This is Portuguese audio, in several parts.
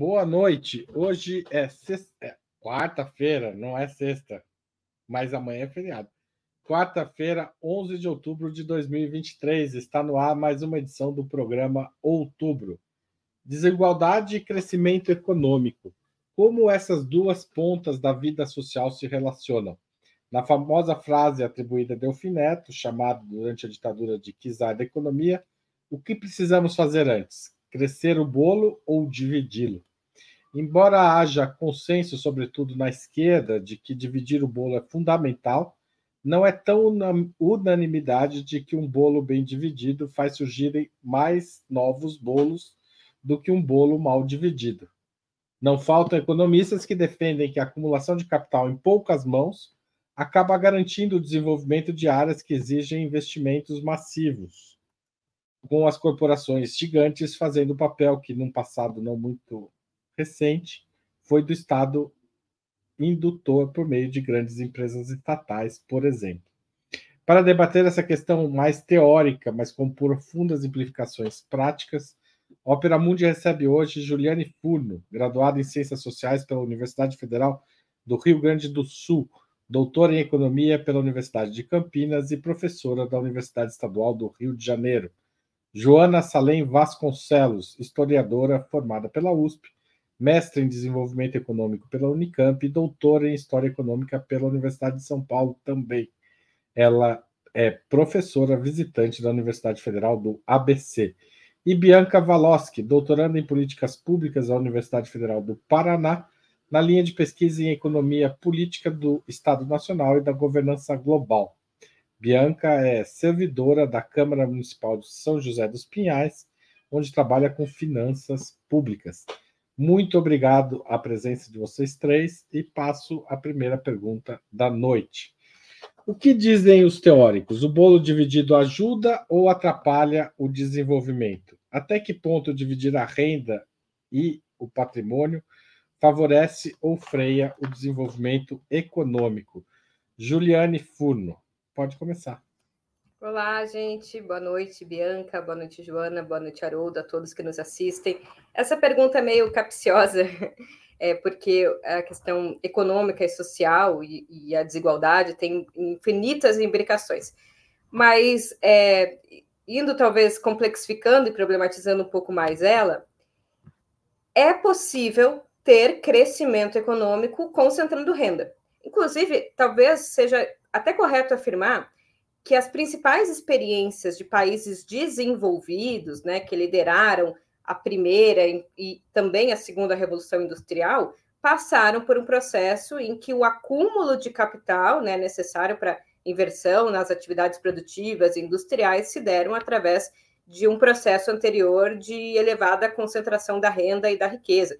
Boa noite. Hoje é, é quarta-feira, não é sexta, mas amanhã é feriado. Quarta-feira, 11 de outubro de 2023, está no ar mais uma edição do programa Outubro. Desigualdade e crescimento econômico. Como essas duas pontas da vida social se relacionam? Na famosa frase atribuída a Delfim Neto, chamado durante a ditadura de czar da economia, o que precisamos fazer antes? Crescer o bolo ou dividi-lo? Embora haja consenso, sobretudo na esquerda, de que dividir o bolo é fundamental, não é tão unanimidade de que um bolo bem dividido faz surgirem mais novos bolos do que um bolo mal dividido. Não faltam economistas que defendem que a acumulação de capital em poucas mãos acaba garantindo o desenvolvimento de áreas que exigem investimentos massivos, com as corporações gigantes fazendo o papel que, num passado não muito recente, foi do Estado indutor por meio de grandes empresas estatais, por exemplo. Para debater essa questão mais teórica, mas com profundas implicações práticas, a Opera Mundi recebe hoje Juliane Furno, graduada em Ciências Sociais pela Universidade Federal do Rio Grande do Sul, doutora em Economia pela Universidade de Campinas e professora da Universidade Estadual do Rio de Janeiro. Joana Salem Vasconcelos, historiadora formada pela USP, mestre em Desenvolvimento Econômico pela Unicamp e doutora em História Econômica pela Universidade de São Paulo também. Ela é professora visitante da Universidade Federal do ABC. E Bianca Valoski, doutoranda em Políticas Públicas da Universidade Federal do Paraná, na linha de pesquisa em economia política do Estado Nacional e da governança global. Bianca é servidora da Câmara Municipal de São José dos Pinhais, onde trabalha com finanças públicas. Muito obrigado à presença de vocês três e passo a primeira pergunta da noite. O que dizem os teóricos? O bolo dividido ajuda ou atrapalha o desenvolvimento? Até que ponto dividir a renda e o patrimônio favorece ou freia o desenvolvimento econômico? Juliane Furno, pode começar. Olá, gente. Boa noite, Bianca. Boa noite, Joana. Boa noite, Haroldo, a todos que nos assistem. Essa pergunta é meio capciosa, é porque a questão econômica e social e, e a desigualdade tem infinitas imbricações. Mas, é, indo talvez complexificando e problematizando um pouco mais ela, é possível ter crescimento econômico concentrando renda. Inclusive, talvez seja até correto afirmar que as principais experiências de países desenvolvidos, né, que lideraram a primeira e também a segunda revolução industrial, passaram por um processo em que o acúmulo de capital, né, necessário para inversão nas atividades produtivas e industriais se deram através de um processo anterior de elevada concentração da renda e da riqueza.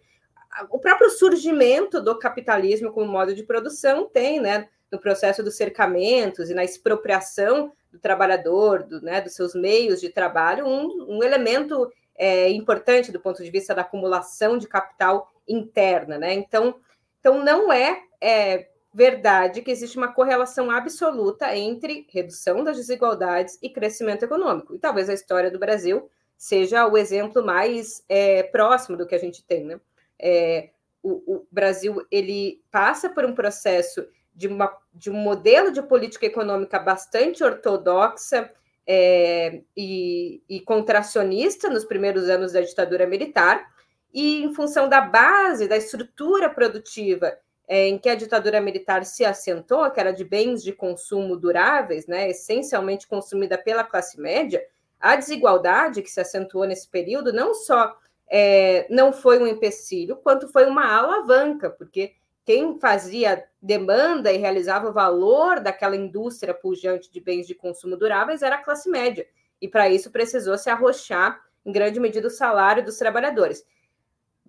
O próprio surgimento do capitalismo como modo de produção tem, né, no processo dos cercamentos e na expropriação do trabalhador, do, né, dos seus meios de trabalho, um, um elemento é, importante do ponto de vista da acumulação de capital interna, né? Então, então não é, é verdade que existe uma correlação absoluta entre redução das desigualdades e crescimento econômico. E talvez a história do Brasil seja o exemplo mais é, próximo do que a gente tem, né? É, o, o, Brasil ele passa por um processo de, uma, de um modelo de política econômica bastante ortodoxa é, e, e contracionista nos primeiros anos da ditadura militar, e em função da base, da estrutura produtiva é, em que a ditadura militar se assentou, que era de bens de consumo duráveis, né, essencialmente consumida pela classe média, a desigualdade que se acentuou nesse período não só é, não foi um empecilho, quanto foi uma alavanca, porque quem fazia demanda e realizava o valor daquela indústria pujante de bens de consumo duráveis era a classe média. E para isso precisou se arrochar, em grande medida, o salário dos trabalhadores.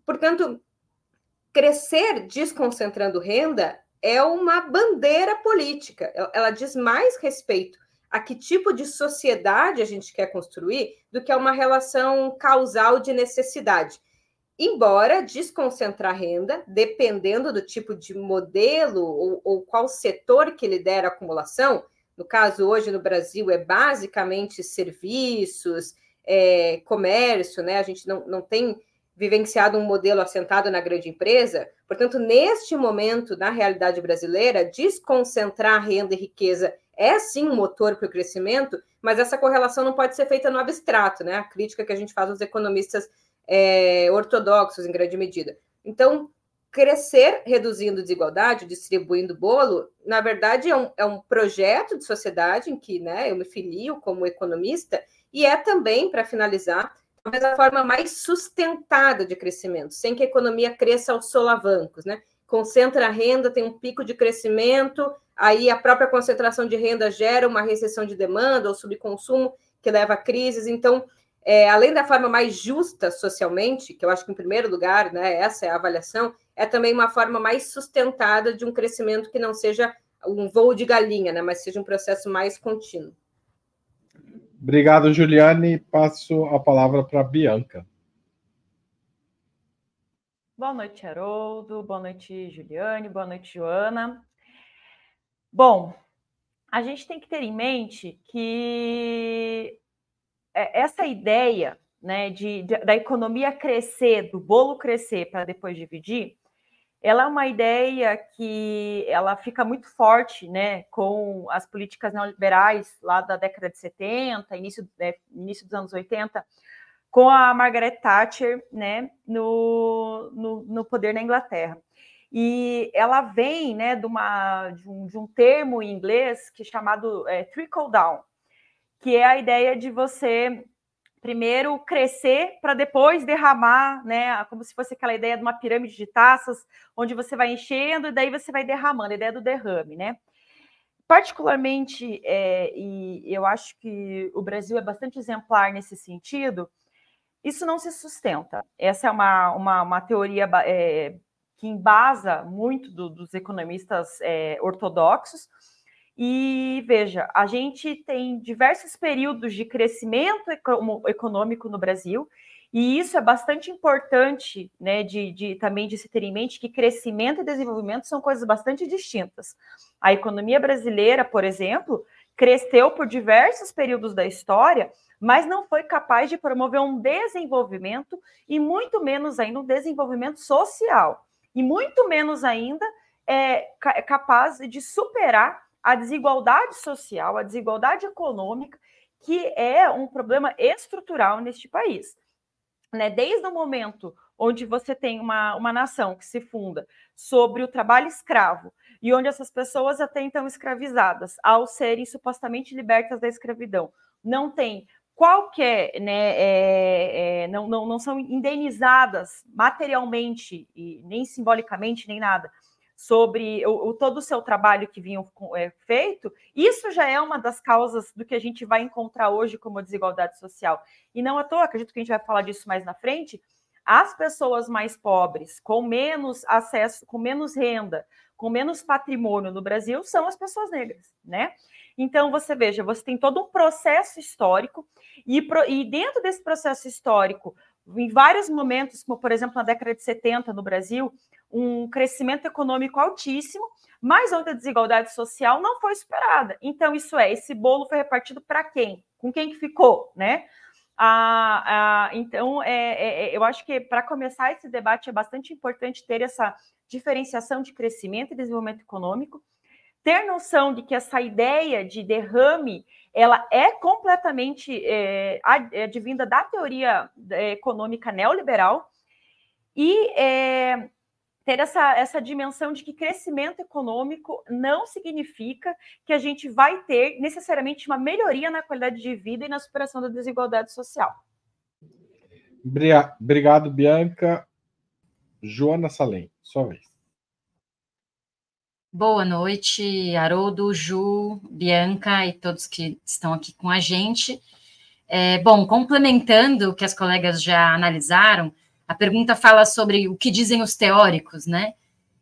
Portanto, crescer desconcentrando renda é uma bandeira política. Ela diz mais respeito a que tipo de sociedade a gente quer construir do que a uma relação causal de necessidade. Embora desconcentrar renda, dependendo do tipo de modelo ou, ou qual setor que lidera a acumulação, no caso hoje no Brasil é basicamente serviços, é, comércio, né? A gente não, não tem vivenciado um modelo assentado na grande empresa. Portanto, neste momento, na realidade brasileira, desconcentrar renda e riqueza é sim um motor para o crescimento, mas essa correlação não pode ser feita no abstrato, né? A crítica que a gente faz aos economistas é, ortodoxos, em grande medida. Então, crescer reduzindo desigualdade, distribuindo bolo, na verdade é um, é um projeto de sociedade em que né, eu me filio como economista, e é também, para finalizar, talvez a forma mais sustentada de crescimento, sem que a economia cresça aos solavancos, né? Concentra a renda, tem um pico de crescimento, aí a própria concentração de renda gera uma recessão de demanda ou subconsumo que leva a crises. Então, é, além da forma mais justa socialmente, que eu acho que em primeiro lugar, né, essa é a avaliação, é também uma forma mais sustentada de um crescimento que não seja um voo de galinha, né, mas seja um processo mais contínuo. Obrigado, Juliane. Passo a palavra para a Bianca. Boa noite, Haroldo. Boa noite, Juliane. Boa noite, Joana. Bom, a gente tem que ter em mente que essa ideia né, de, de da economia crescer, do bolo crescer para depois dividir, ela é uma ideia que ela fica muito forte, né, com as políticas neoliberais lá da década de 70, início, né, início dos anos 80, com a Margaret Thatcher, né, no, no, no poder na Inglaterra. E ela vem, né, de, uma, de, um, de um termo em inglês que é chamado é, trickle down, que é a ideia de você primeiro crescer para depois derramar, né? Como se fosse aquela ideia de uma pirâmide de taças, onde você vai enchendo e daí você vai derramando, a ideia do derrame, né? Particularmente, é, e eu acho que o Brasil é bastante exemplar nesse sentido, isso não se sustenta. Essa é uma, uma, uma teoria é, que embasa muito do, dos economistas é, ortodoxos, e veja, a gente tem diversos períodos de crescimento econômico no Brasil, e isso é bastante importante, né, de, de, também de se ter em mente que crescimento e desenvolvimento são coisas bastante distintas. A economia brasileira, por exemplo, cresceu por diversos períodos da história, mas não foi capaz de promover um desenvolvimento e muito menos ainda um desenvolvimento social, e muito menos ainda é capaz de superar a desigualdade social, a desigualdade econômica, que é um problema estrutural neste país. Né? Desde o momento onde você tem uma, uma nação que se funda sobre o trabalho escravo e onde essas pessoas até então escravizadas, ao serem supostamente libertas da escravidão, não tem qualquer, né, é, é, não, não, não são indenizadas materialmente e nem simbolicamente nem nada sobre o, o, todo o seu trabalho que vinha é, feito, isso já é uma das causas do que a gente vai encontrar hoje como desigualdade social. E não à toa, acredito que a gente vai falar disso mais na frente, as pessoas mais pobres, com menos acesso, com menos renda, com menos patrimônio no Brasil, são as pessoas negras, né? Então, você veja, você tem todo um processo histórico, e, pro, e dentro desse processo histórico, em vários momentos, como por exemplo na década de 70 no Brasil, um crescimento econômico altíssimo, mas onde a desigualdade social não foi superada. Então, isso é, esse bolo foi repartido para quem? Com quem que ficou, né? Ah, ah, então, é, é, é eu acho que para começar esse debate é bastante importante ter essa diferenciação de crescimento e desenvolvimento econômico, ter noção de que essa ideia de derrame ela é completamente é, advinda da teoria é, econômica neoliberal e é, ter essa, essa dimensão de que crescimento econômico não significa que a gente vai ter necessariamente uma melhoria na qualidade de vida e na superação da desigualdade social. Obrigado, Bianca. Joana Salem, sua vez. Boa noite, Haroldo, Ju, Bianca e todos que estão aqui com a gente. É, bom, complementando o que as colegas já analisaram, a pergunta fala sobre o que dizem os teóricos, né?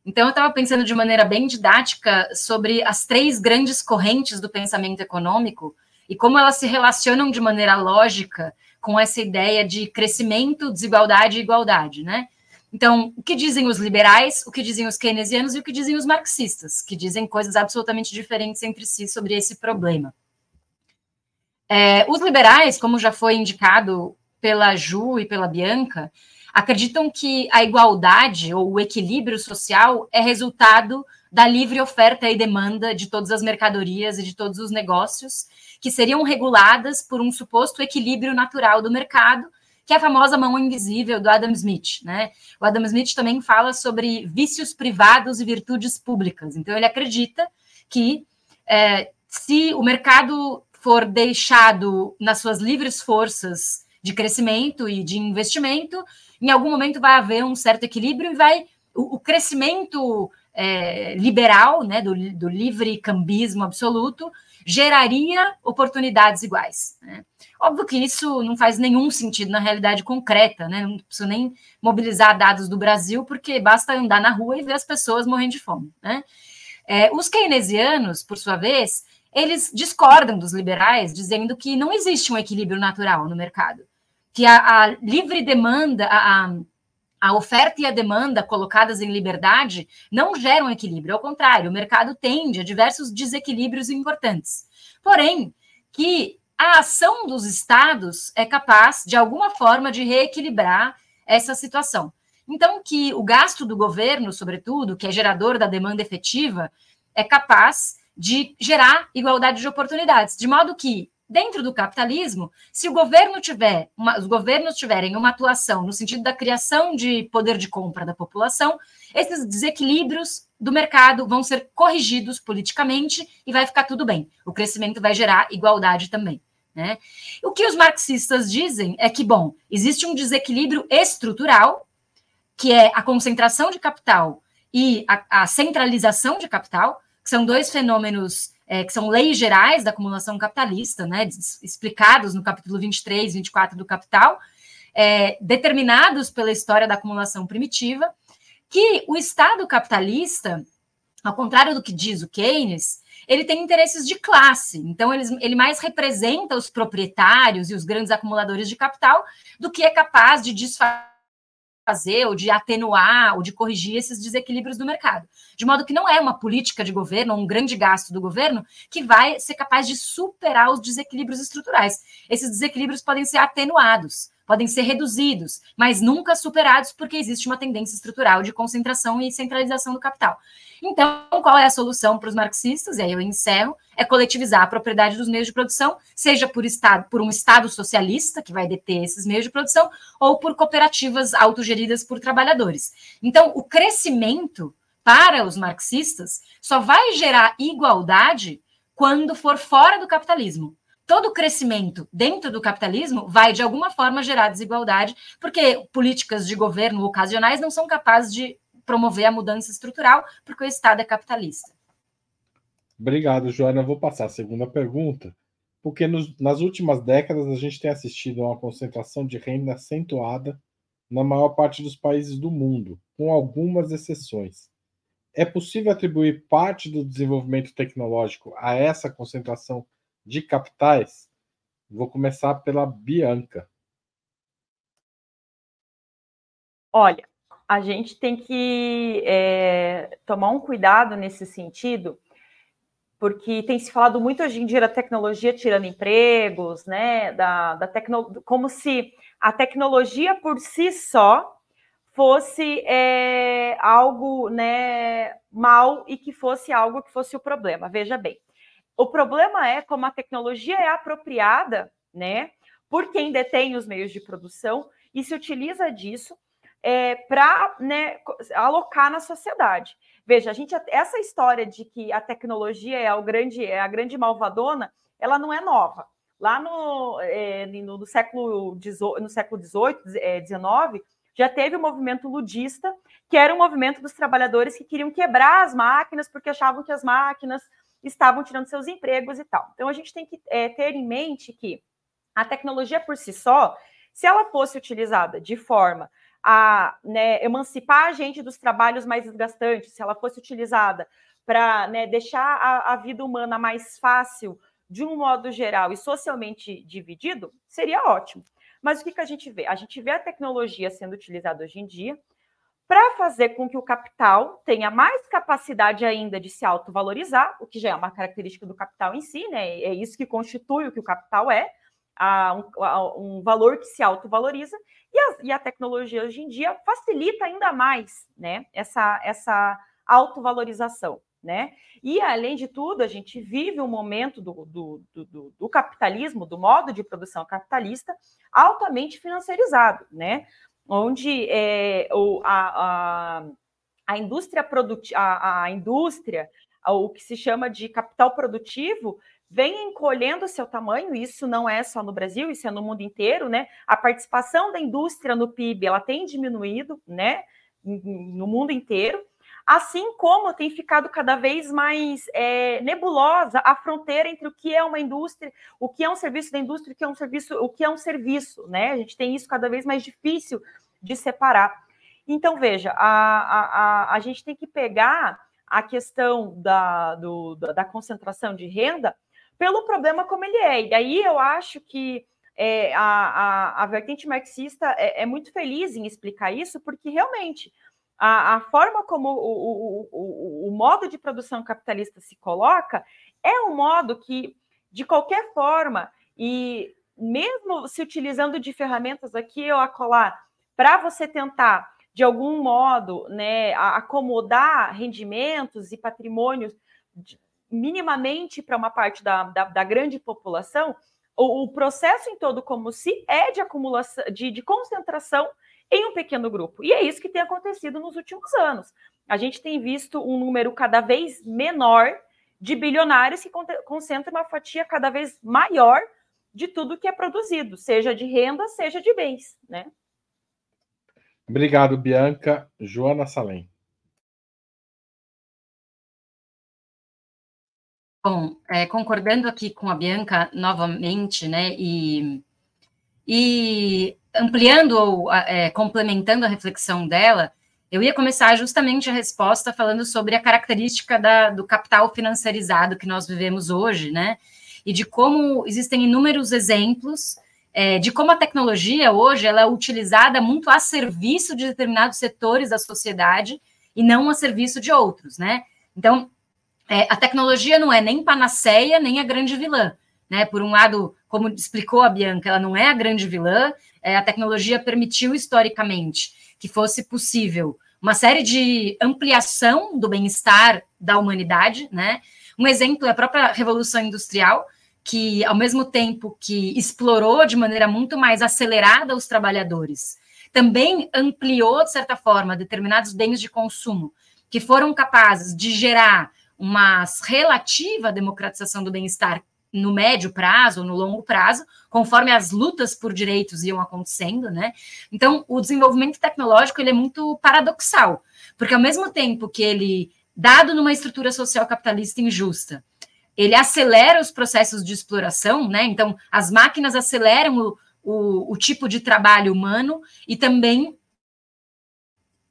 Então, eu estava pensando de maneira bem didática sobre as três grandes correntes do pensamento econômico e como elas se relacionam de maneira lógica com essa ideia de crescimento, desigualdade e igualdade, né? Então, o que dizem os liberais, o que dizem os keynesianos e o que dizem os marxistas, que dizem coisas absolutamente diferentes entre si sobre esse problema. É, os liberais, como já foi indicado pela Ju e pela Bianca, acreditam que a igualdade ou o equilíbrio social é resultado da livre oferta e demanda de todas as mercadorias e de todos os negócios, que seriam reguladas por um suposto equilíbrio natural do mercado, que é a famosa mão invisível do Adam Smith. Né? O Adam Smith também fala sobre vícios privados e virtudes públicas. Então, ele acredita que é, se o mercado for deixado nas suas livres forças de crescimento e de investimento, em algum momento vai haver um certo equilíbrio e vai o, o crescimento é, liberal, né, do, do livre cambismo absoluto, geraria oportunidades iguais. Né? Óbvio que isso não faz nenhum sentido na realidade concreta, né? Não preciso nem mobilizar dados do Brasil, porque basta andar na rua e ver as pessoas morrendo de fome. Né? É, os keynesianos, por sua vez, eles discordam dos liberais, dizendo que não existe um equilíbrio natural no mercado, que a, a livre demanda, a, a oferta e a demanda colocadas em liberdade não geram equilíbrio, ao contrário, o mercado tende a diversos desequilíbrios importantes. Porém, que a ação dos estados é capaz, de alguma forma, de reequilibrar essa situação. Então, que o gasto do governo, sobretudo, que é gerador da demanda efetiva, é capaz de gerar igualdade de oportunidades, de modo que dentro do capitalismo, se o governo tiver, uma, os governos tiverem uma atuação no sentido da criação de poder de compra da população, esses desequilíbrios do mercado vão ser corrigidos politicamente e vai ficar tudo bem. O crescimento vai gerar igualdade também. Né? O que os marxistas dizem é que, bom, existe um desequilíbrio estrutural, que é a concentração de capital e a, a centralização de capital, que são dois fenômenos é, que são leis gerais da acumulação capitalista, né, explicados no capítulo 23, 24 do Capital, é, determinados pela história da acumulação primitiva, que o Estado capitalista, ao contrário do que diz o Keynes, ele tem interesses de classe, então ele, ele mais representa os proprietários e os grandes acumuladores de capital do que é capaz de desfazer fazer, ou de atenuar, ou de corrigir esses desequilíbrios do mercado. De modo que não é uma política de governo, um grande gasto do governo, que vai ser capaz de superar os desequilíbrios estruturais. Esses desequilíbrios podem ser atenuados, podem ser reduzidos, mas nunca superados, porque existe uma tendência estrutural de concentração e centralização do capital. Então, qual é a solução para os marxistas? E aí eu encerro: é coletivizar a propriedade dos meios de produção, seja por, estado, por um Estado socialista, que vai deter esses meios de produção, ou por cooperativas autogeridas por trabalhadores. Então, o crescimento para os marxistas só vai gerar igualdade quando for fora do capitalismo todo crescimento dentro do capitalismo vai, de alguma forma, gerar desigualdade, porque políticas de governo ocasionais não são capazes de promover a mudança estrutural, porque o Estado é capitalista. Obrigado, Joana. Vou passar a segunda pergunta, porque nos, nas últimas décadas a gente tem assistido a uma concentração de renda acentuada na maior parte dos países do mundo, com algumas exceções. É possível atribuir parte do desenvolvimento tecnológico a essa concentração de capitais, vou começar pela Bianca. Olha, a gente tem que é, tomar um cuidado nesse sentido, porque tem se falado muito hoje em dia da tecnologia tirando empregos, né? Da, da tecno... Como se a tecnologia por si só fosse é, algo né, mal e que fosse algo que fosse o problema. Veja bem, o problema é como a tecnologia é apropriada, né, por quem detém os meios de produção e se utiliza disso é, para né, alocar na sociedade. Veja, a gente essa história de que a tecnologia é o grande é a grande malvadona, ela não é nova. Lá no, é, no, no século 18, é, 19 já teve o movimento ludista, que era um movimento dos trabalhadores que queriam quebrar as máquinas porque achavam que as máquinas estavam tirando seus empregos e tal. Então a gente tem que é, ter em mente que a tecnologia por si só, se ela fosse utilizada de forma a né, emancipar a gente dos trabalhos mais desgastantes, se ela fosse utilizada para né, deixar a, a, vida humana mais fácil, de um modo geral e socialmente dividido, seria ótimo. Mas o que, que a gente vê? A gente vê a tecnologia sendo utilizada hoje em dia para fazer com que o capital tenha mais capacidade ainda de se autovalorizar, o que já é uma característica do capital em si, né? É isso que constitui o que o capital é, a, um, a, um valor que se autovaloriza, e a, e a tecnologia hoje em dia facilita ainda mais né, essa, essa autovalorização. Né? E, além de tudo, a gente vive um momento do, do, do, do, capitalismo, do modo de produção capitalista, altamente financiarizado, né? Onde é, o, a, a, a, indústria produtiva, a, a indústria, o que se chama de capital produtivo, vem encolhendo seu tamanho, isso não é só no Brasil, isso é no mundo inteiro, né? A participação da indústria no PIB, ela tem diminuído, né? No mundo inteiro, assim como tem ficado cada vez mais é, nebulosa a fronteira entre o que é uma indústria, o que é um serviço da indústria, o que é um serviço, o que é um serviço, né? A gente tem isso cada vez mais difícil de separar. Então, veja, a, a, a, a gente tem que pegar a questão da, do, da concentração de renda pelo problema como ele é. E aí eu acho que é, a, a, a, vertente marxista é, é, muito feliz em explicar isso, porque realmente a, a forma como o, o, o, o, modo de produção capitalista se coloca é um modo que, de qualquer forma, e mesmo se utilizando de ferramentas aqui ou acolá, para você tentar, de algum modo, né, acomodar rendimentos e patrimônios minimamente para uma parte da, da, da grande população, o, o, processo em todo como se é de acumulação, de, de concentração em um pequeno grupo. E é isso que tem acontecido nos últimos anos. A gente tem visto um número cada vez menor de bilionários que concentra uma fatia cada vez maior de tudo que é produzido, seja de renda, seja de bens, né? Obrigado, Bianca. Joana Salem. Bom, é, concordando aqui com a Bianca novamente, né, e, e ampliando ou é, complementando a reflexão dela, eu ia começar justamente a resposta falando sobre a característica da, do capital financiarizado que nós vivemos hoje, né, e de como existem inúmeros exemplos é, de como a tecnologia hoje ela é utilizada muito a serviço de determinados setores da sociedade e não a serviço de outros, né? Então, é, a tecnologia não é nem panaceia, nem a grande vilã. Né? Por um lado, como explicou a Bianca, ela não é a grande vilã, é, a tecnologia permitiu historicamente que fosse possível uma série de ampliação do bem-estar da humanidade. Né? Um exemplo é a própria Revolução Industrial, que, ao mesmo tempo que explorou de maneira muito mais acelerada os trabalhadores, também ampliou, de certa forma, determinados bens de consumo que foram capazes de gerar uma relativa democratização do bem-estar no médio prazo no longo prazo, conforme as lutas por direitos iam acontecendo, né? Então, o desenvolvimento tecnológico ele é muito paradoxal, porque ao mesmo tempo que ele, dado numa estrutura social capitalista injusta, ele acelera os processos de exploração, né? Então, as máquinas aceleram o, o, o tipo de trabalho humano e também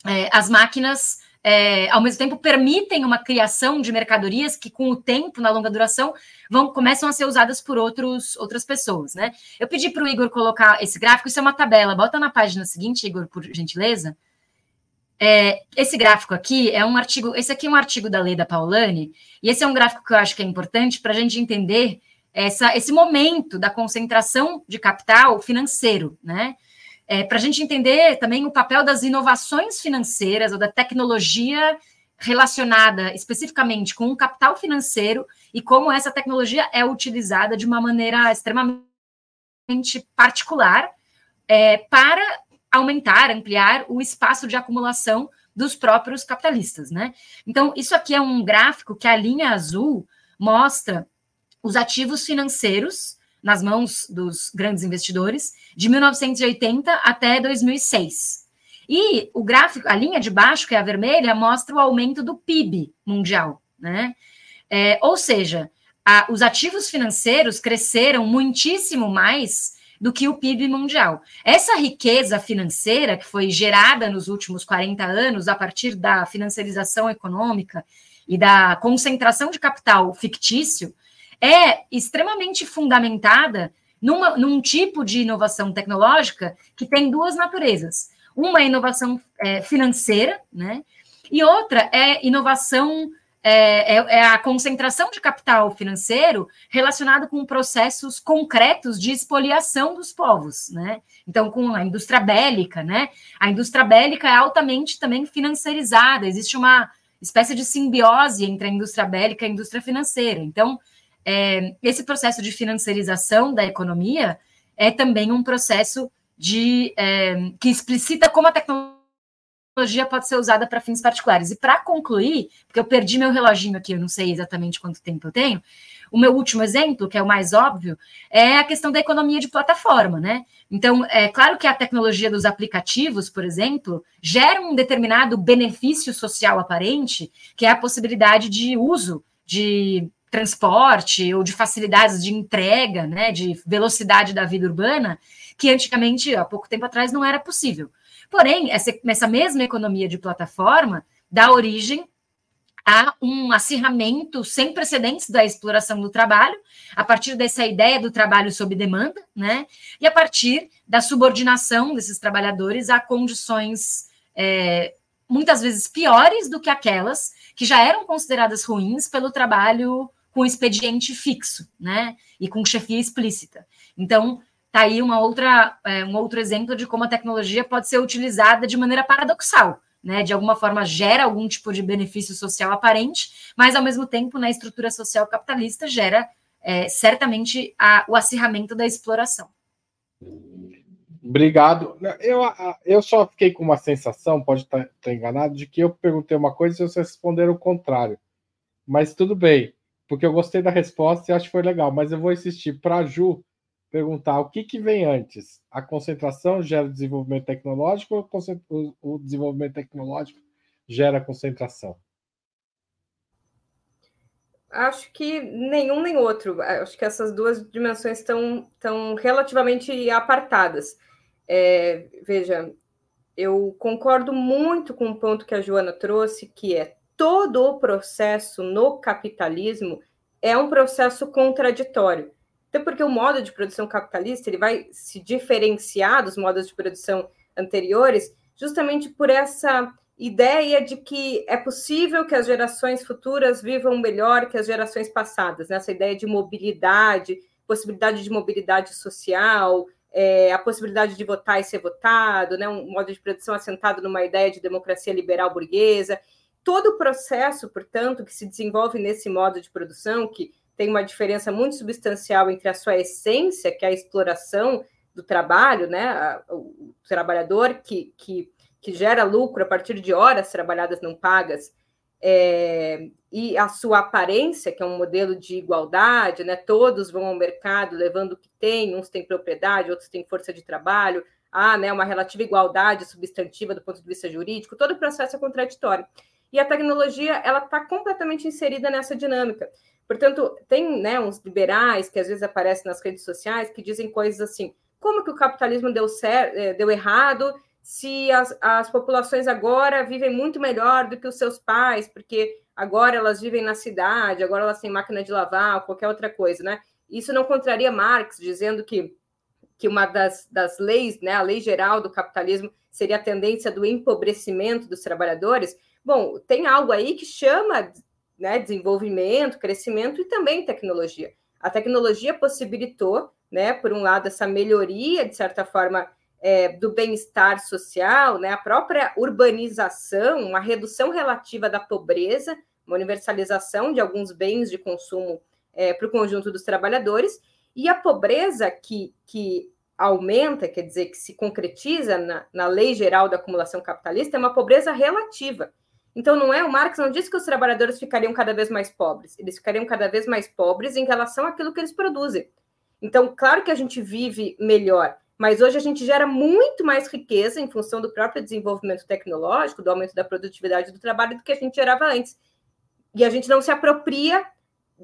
é, as máquinas é, ao mesmo tempo permitem uma criação de mercadorias que, com o tempo, na longa duração, vão começam a ser usadas por outros, outras pessoas, né? Eu pedi para o Igor colocar esse gráfico, isso é uma tabela, bota na página seguinte, Igor, por gentileza. É, esse gráfico aqui é um artigo, esse aqui é um artigo da Leda Paulani, e esse é um gráfico que eu acho que é importante para a gente entender essa, esse momento da concentração de capital financeiro, né? É, para a gente entender também o papel das inovações financeiras ou da tecnologia relacionada especificamente com o capital financeiro e como essa tecnologia é utilizada de uma maneira extremamente particular é, para aumentar, ampliar o espaço de acumulação dos próprios capitalistas, né? Então, isso aqui é um gráfico que a linha azul mostra os ativos financeiros nas mãos dos grandes investidores de 1980 até 2006. E o gráfico, a linha de baixo, que é a vermelha, mostra o aumento do PIB mundial, né? É, ou seja, a, os ativos financeiros cresceram muitíssimo mais do que o PIB mundial. Essa riqueza financeira que foi gerada nos últimos 40 anos a partir da financiarização econômica e da concentração de capital fictício é extremamente fundamentada numa, num tipo de inovação tecnológica que tem duas naturezas. Uma é inovação é, financeira, né? E outra é inovação é, é, é, a concentração de capital financeiro relacionado com processos concretos de expoliação dos povos, né? Então, com a indústria bélica, né? A indústria bélica é altamente também financiarizada, existe uma espécie de simbiose entre a indústria bélica e a indústria financeira. Então, é, esse processo de financiarização da economia é também um processo de é, que explicita como a tecnologia pode ser usada para fins particulares. E para concluir, porque eu perdi meu reloginho aqui, eu não sei exatamente quanto tempo eu tenho, o meu último exemplo, que é o mais óbvio, é a questão da economia de plataforma, né? Então, é claro que a tecnologia dos aplicativos, por exemplo, gera um determinado benefício social aparente, que é a possibilidade de uso de transporte ou de facilidades de entrega, né, de velocidade da vida urbana, que antigamente, há pouco tempo atrás, não era possível. Porém, essa, essa mesma economia de plataforma dá origem a um acirramento sem precedentes da exploração do trabalho, a partir dessa ideia do trabalho sob demanda, né? E a partir da subordinação desses trabalhadores a condições é, muitas vezes piores do que aquelas que já eram consideradas ruins pelo trabalho com expediente fixo, né? E com chefia explícita. Então, tá aí uma outra, é, um outro exemplo de como a tecnologia pode ser utilizada de maneira paradoxal né, de alguma forma gera algum tipo de benefício social aparente, mas ao mesmo tempo, na estrutura social capitalista, gera é, certamente a, o acirramento da exploração. Obrigado. Eu, eu só fiquei com uma sensação, pode estar, estar enganado, de que eu perguntei uma coisa e vocês responderam o contrário. Mas tudo bem, porque eu gostei da resposta e acho que foi legal. Mas eu vou insistir para a Ju perguntar o que, que vem antes? A concentração gera desenvolvimento tecnológico ou o desenvolvimento tecnológico gera concentração? Acho que nenhum nem outro. Acho que essas duas dimensões estão, estão relativamente apartadas. É, veja, eu concordo muito com o ponto que a Joana trouxe, que é todo o processo no capitalismo é um processo contraditório. Até porque o modo de produção capitalista ele vai se diferenciar dos modos de produção anteriores, justamente por essa ideia de que é possível que as gerações futuras vivam melhor que as gerações passadas, né? essa ideia de mobilidade, possibilidade de mobilidade social, é, a possibilidade de votar e ser votado, né? um modo de produção assentado numa ideia de democracia liberal burguesa. Todo o processo, portanto, que se desenvolve nesse modo de produção, que tem uma diferença muito substancial entre a sua essência, que é a exploração do trabalho, né? O trabalhador que, que, que gera lucro a partir de horas trabalhadas não pagas, é, e a sua aparência, que é um modelo de igualdade, né? Todos vão ao mercado levando o que tem, uns têm propriedade, outros têm força de trabalho, há né, uma relativa igualdade substantiva do ponto de vista jurídico, todo o processo é contraditório. E a tecnologia ela está completamente inserida nessa dinâmica. Portanto, tem né, uns liberais que às vezes aparecem nas redes sociais que dizem coisas assim: como que o capitalismo deu, certo, eh, deu errado se as, as populações agora vivem muito melhor do que os seus pais, porque agora elas vivem na cidade, agora elas têm máquina de lavar, qualquer outra coisa, né? Isso não contraria Marx, dizendo que, que uma das, das leis, né, a lei geral do capitalismo, seria a tendência do empobrecimento dos trabalhadores. Bom, tem algo aí que chama né, desenvolvimento, crescimento e também tecnologia. A tecnologia possibilitou, né, por um lado, essa melhoria, de certa forma, é, do bem-estar social, né, a própria urbanização, uma redução relativa da pobreza, uma universalização de alguns bens de consumo é, para o conjunto dos trabalhadores, e a pobreza que, que aumenta, quer dizer, que se concretiza na, na lei geral da acumulação capitalista, é uma pobreza relativa. Então, não é o Marx não disse que os trabalhadores ficariam cada vez mais pobres, eles ficariam cada vez mais pobres em relação àquilo que eles produzem. Então, claro que a gente vive melhor, mas hoje a gente gera muito mais riqueza em função do próprio desenvolvimento tecnológico, do aumento da produtividade do trabalho do que a gente gerava antes. E a gente não se apropria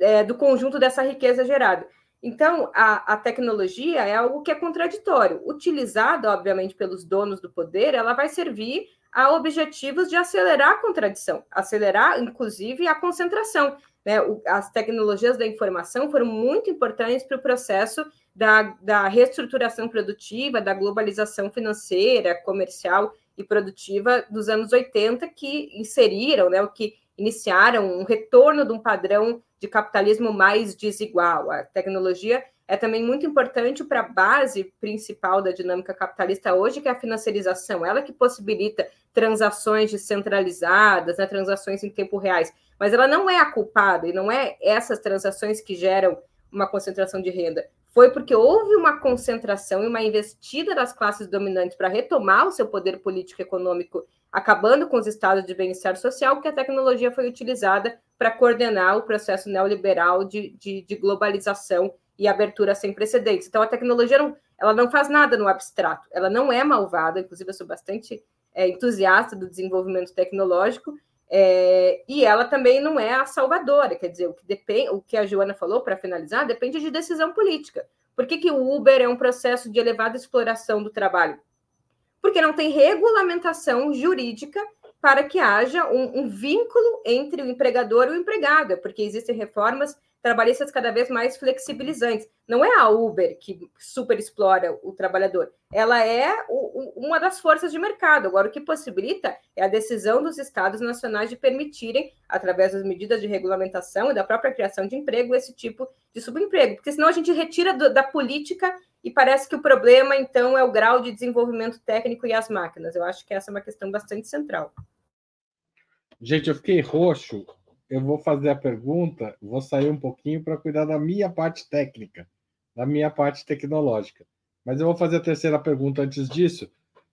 é, do conjunto dessa riqueza gerada. Então, a, a, tecnologia é algo que é contraditório. Utilizada, obviamente, pelos donos do poder, ela vai servir a objetivos de acelerar a contradição, acelerar, inclusive, a concentração. Né? As tecnologias da informação foram muito importantes para o processo da, da reestruturação produtiva, da globalização financeira, comercial e produtiva dos anos 80, que inseriram, né, o que iniciaram um retorno de um padrão de capitalismo mais desigual. A tecnologia é também muito importante para a base principal da dinâmica capitalista hoje, que é a financiarização, ela que possibilita transações descentralizadas, né, transações em tempo reais, mas ela não é a culpada, e não é essas transações que geram uma concentração de renda. Foi porque houve uma concentração e uma investida das classes dominantes para retomar o seu poder político e econômico, acabando com os estados de bem-estar social, que a tecnologia foi utilizada para coordenar o processo neoliberal de, de, de globalização e abertura sem precedentes. Então, a tecnologia não, ela não faz nada no abstrato, ela não é malvada, inclusive eu sou bastante é, entusiasta do desenvolvimento tecnológico, é, e ela também não é a salvadora, quer dizer, o que, depende, o que a Joana falou, para finalizar, depende de decisão política. Por que, que o Uber é um processo de elevada exploração do trabalho? Porque não tem regulamentação jurídica para que haja um, um vínculo entre o empregador e o empregado, porque existem reformas trabalhistas cada vez mais flexibilizantes. Não é a Uber que super explora o trabalhador, ela é o, o, uma das forças de mercado. Agora, o que possibilita é a decisão dos estados nacionais de permitirem, através das medidas de regulamentação e da própria criação de emprego, esse tipo de subemprego, porque senão a gente retira do, da política e parece que o problema, então, é o grau de desenvolvimento técnico e as máquinas. Eu acho que essa é uma questão bastante central. Gente, eu fiquei roxo eu vou fazer a pergunta, vou sair um pouquinho para cuidar da minha parte técnica, da minha parte tecnológica. Mas eu vou fazer a terceira pergunta antes disso,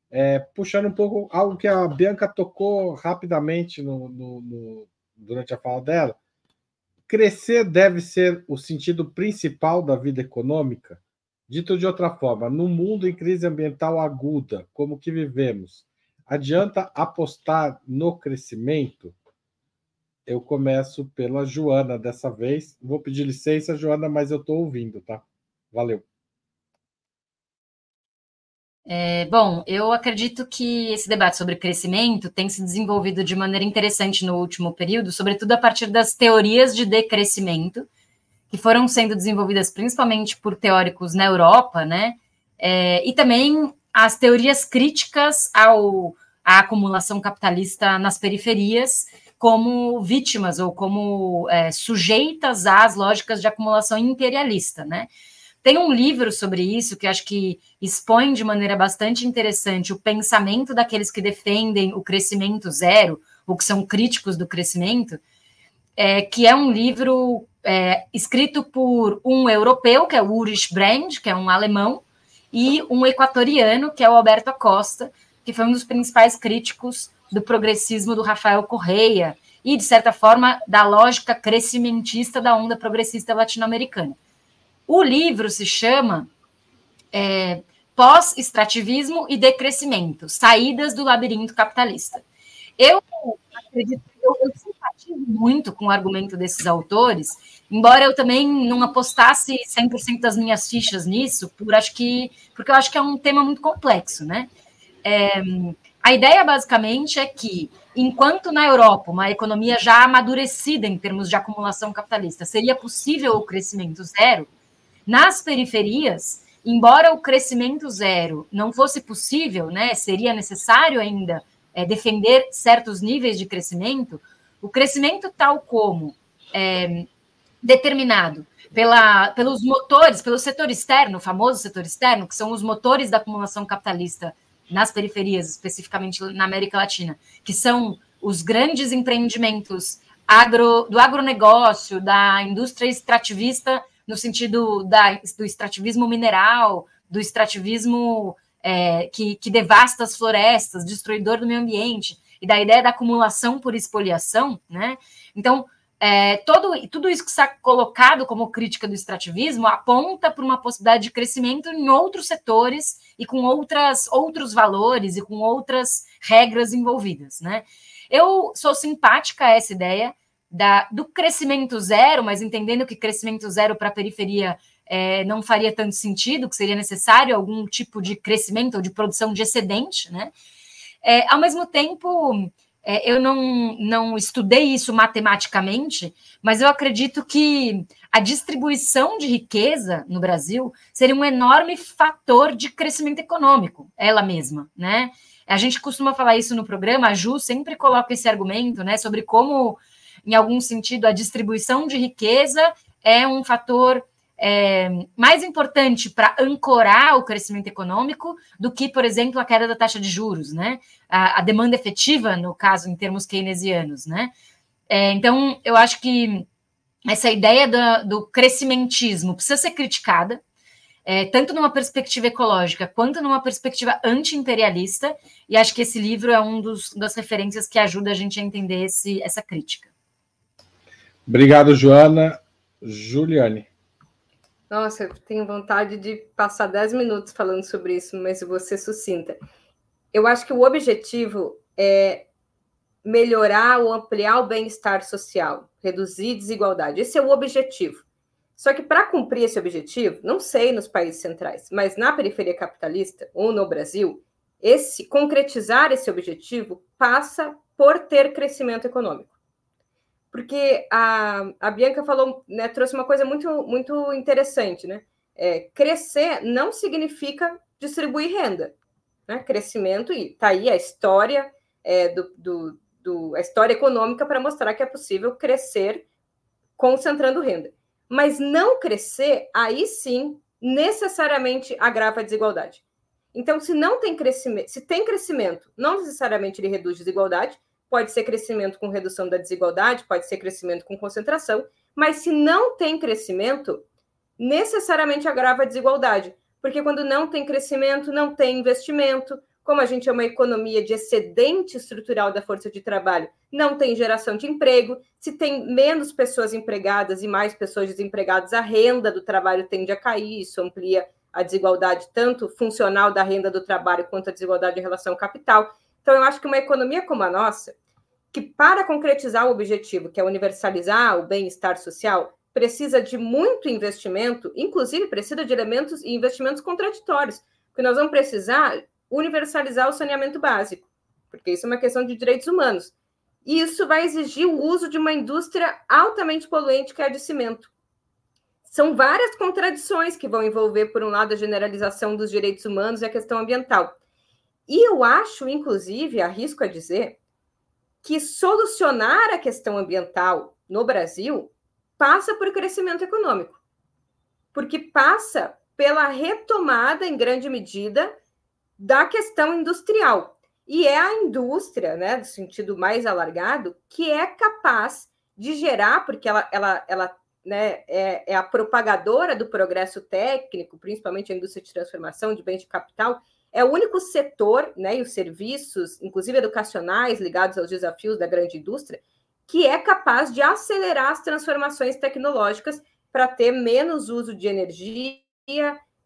é, puxando um pouco algo que a Bianca tocou rapidamente no, no, no, durante a fala dela. Crescer deve ser o sentido principal da vida econômica? Dito de outra forma, no mundo em crise ambiental aguda, como que vivemos, adianta apostar no crescimento? Eu começo pela Joana dessa vez. Vou pedir licença, Joana, mas eu estou ouvindo, tá? Valeu. É, bom, eu acredito que esse debate sobre crescimento tem se desenvolvido de maneira interessante no último período, sobretudo a partir das teorias de decrescimento, que foram sendo desenvolvidas principalmente por teóricos na Europa, né? É, e também as teorias críticas ao, à acumulação capitalista nas periferias, como vítimas ou como é, sujeitas às lógicas de acumulação imperialista, né? Tem um livro sobre isso que acho que expõe de maneira bastante interessante o pensamento daqueles que defendem o crescimento zero, ou que são críticos do crescimento, é, que é um livro é, escrito por um europeu, que é o Ulrich Brand, que é um alemão, e um equatoriano, que é o Alberto Costa, que foi um dos principais críticos do progressismo do Rafael Correia e, de certa forma, da lógica crescimentista da onda progressista latino-americana. O livro se chama é, Pós-extrativismo e Decrescimento, Saídas do Labirinto Capitalista. Eu acredito, eu, simpatizo muito com o argumento desses autores, embora eu também não apostasse 100% das minhas fichas nisso, por acho que, porque eu acho que é um tema muito complexo, né? É, a ideia, basicamente, é que, enquanto na Europa, uma economia já amadurecida em termos de acumulação capitalista, seria possível o crescimento zero, nas periferias, embora o crescimento zero não fosse possível, né, seria necessário ainda é, defender certos níveis de crescimento, o crescimento tal como é, determinado pela, pelos motores, pelo setor externo, o famoso setor externo, que são os motores da acumulação capitalista nas periferias, especificamente na América Latina, que são os grandes empreendimentos agro, do agronegócio, da indústria extrativista, no sentido da, do extrativismo mineral, do extrativismo é, que, que devasta as florestas, destruidor do meio ambiente, e da ideia da acumulação por expoliação, né? Então, é, todo, tudo isso que está colocado como crítica do extrativismo aponta para uma possibilidade de crescimento em outros setores e com outras, outros valores e com outras regras envolvidas. Né? Eu sou simpática a essa ideia da, do crescimento zero, mas entendendo que crescimento zero para a periferia é, não faria tanto sentido, que seria necessário algum tipo de crescimento ou de produção de excedente. Né? É, ao mesmo tempo é, eu não, não estudei isso matematicamente, mas eu acredito que a distribuição de riqueza no Brasil seria um enorme fator de crescimento econômico, ela mesma, né? A gente costuma falar isso no programa, a Ju sempre coloca esse argumento, né, sobre como em algum sentido, a distribuição de riqueza é um fator é, mais importante para ancorar o crescimento econômico do que, por exemplo, a queda da taxa de juros, né? A, a demanda efetiva, no caso, em termos keynesianos, né? É, então, eu acho que essa ideia do, do crescimentismo precisa ser criticada, é, tanto numa perspectiva ecológica quanto numa perspectiva anti-imperialista, e acho que esse livro é um dos, das referências que ajuda a gente a entender esse, essa crítica. Obrigado, Joana. Juliane. Nossa, eu tenho vontade de passar 10 minutos falando sobre isso, mas você sucinta. Eu acho que o objetivo é melhorar ou ampliar o bem-estar social, reduzir desigualdade. Esse é o objetivo. Só que para cumprir esse objetivo, não sei nos países centrais, mas na periferia capitalista ou no Brasil, esse concretizar esse objetivo passa por ter crescimento econômico. Porque a, a Bianca falou, né, trouxe uma coisa muito, muito interessante, né? É, crescer não significa distribuir renda. Né? Crescimento, e está aí a história é, do, do, do, a história econômica para mostrar que é possível crescer concentrando renda. Mas não crescer, aí sim, necessariamente agrava a desigualdade. Então, se não tem crescimento, se tem crescimento, não necessariamente ele reduz desigualdade, pode ser crescimento com redução da desigualdade, pode ser crescimento com concentração, mas se não tem crescimento, necessariamente agrava a desigualdade, porque quando não tem crescimento, não tem investimento, como a gente é uma economia de excedente estrutural da força de trabalho, não tem geração de emprego. Se tem menos pessoas empregadas e mais pessoas desempregadas, a renda do trabalho tende a cair, isso amplia a desigualdade tanto funcional da renda do trabalho quanto a desigualdade em relação ao capital. Então, eu acho que uma economia como a nossa, que para concretizar o objetivo, que é universalizar o bem-estar social, precisa de muito investimento, inclusive precisa de elementos e investimentos contraditórios, porque nós vamos precisar universalizar o saneamento básico, porque isso é uma questão de direitos humanos. E isso vai exigir o uso de uma indústria altamente poluente, que é a de cimento. São várias contradições que vão envolver, por um lado, a generalização dos direitos humanos e a questão ambiental. E eu acho, inclusive, arrisco a dizer, que solucionar a questão ambiental no Brasil passa por crescimento econômico, porque passa pela retomada, em grande medida, da questão industrial. E é a indústria, né, no sentido mais alargado, que é capaz de gerar, porque ela, ela, ela né, é, é a propagadora do progresso técnico, principalmente a indústria de transformação de bens de capital, é o único setor, né, e os serviços, inclusive educacionais, ligados aos desafios da grande indústria, que é capaz de acelerar as transformações tecnológicas para ter menos uso de energia,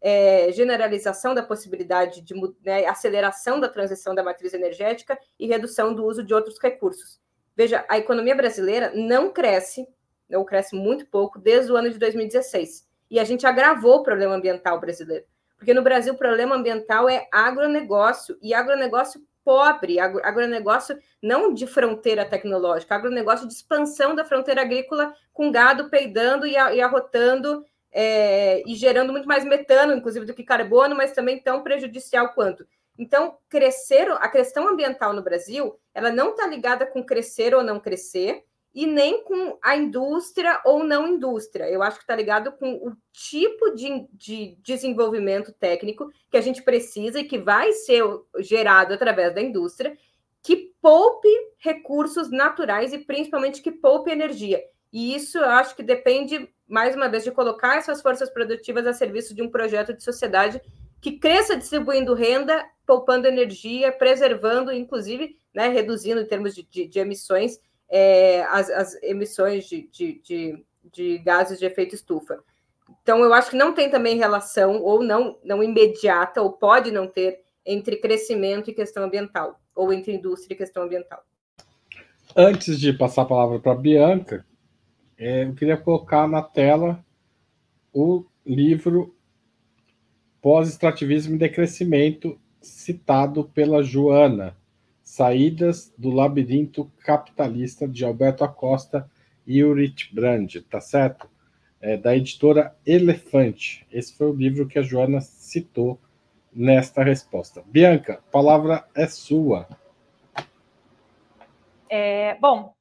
é, generalização da possibilidade de né, aceleração da transição da matriz energética e redução do uso de outros recursos. Veja, a economia brasileira não cresce, ou cresce muito pouco, desde o ano de 2016. E a gente agravou o problema ambiental brasileiro. Porque no Brasil o problema ambiental é agronegócio, e agronegócio pobre, agronegócio não de fronteira tecnológica, agronegócio de expansão da fronteira agrícola com gado peidando e arrotando é, e gerando muito mais metano, inclusive, do que carbono, mas também tão prejudicial quanto. Então, crescer, a questão ambiental no Brasil, ela não está ligada com crescer ou não crescer, e nem com a indústria ou não indústria. Eu acho que está ligado com o tipo de, de, desenvolvimento técnico que a gente precisa e que vai ser gerado através da indústria, que poupe recursos naturais e principalmente que poupe energia. E isso eu acho que depende mais uma vez, de colocar essas forças produtivas a serviço de um projeto de sociedade que cresça distribuindo renda, poupando energia, preservando, inclusive, né, reduzindo em termos de, de, de emissões, é, as, as, emissões de, de, de, gases de efeito estufa. Então, eu acho que não tem também relação, ou não, não imediata, ou pode não ter, entre crescimento e questão ambiental, ou entre indústria e questão ambiental. Antes de passar a palavra para a Bianca, é, eu queria colocar na tela o livro Pós-Extrativismo e Decrescimento, citado pela Joana, Saídas do Labirinto Capitalista, de Alberto Acosta e Ulrich Brand, tá certo? É, da editora Elefante. Esse foi o livro que a Joana citou nesta resposta. Bianca, a palavra é sua. É, bom,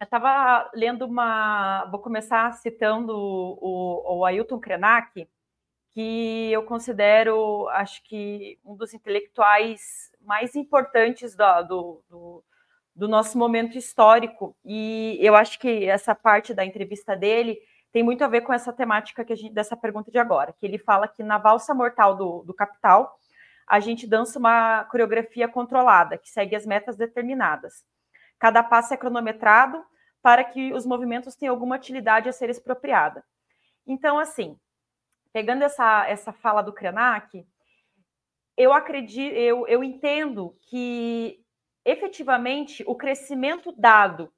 eu estava lendo uma. Vou começar citando o, o Ailton Krenak, que eu considero, acho que, um dos intelectuais mais importantes do, do, do, do nosso momento histórico. E eu acho que essa parte da entrevista dele tem muito a ver com essa temática que a gente, dessa pergunta de agora, que ele fala que na valsa mortal do, do capital, a gente dança uma coreografia controlada, que segue as metas determinadas. Cada passo é cronometrado para que os movimentos tenham alguma utilidade a ser expropriada. Então, assim, pegando essa, essa fala do Krenak, eu acredito, eu, eu entendo que efetivamente o crescimento dado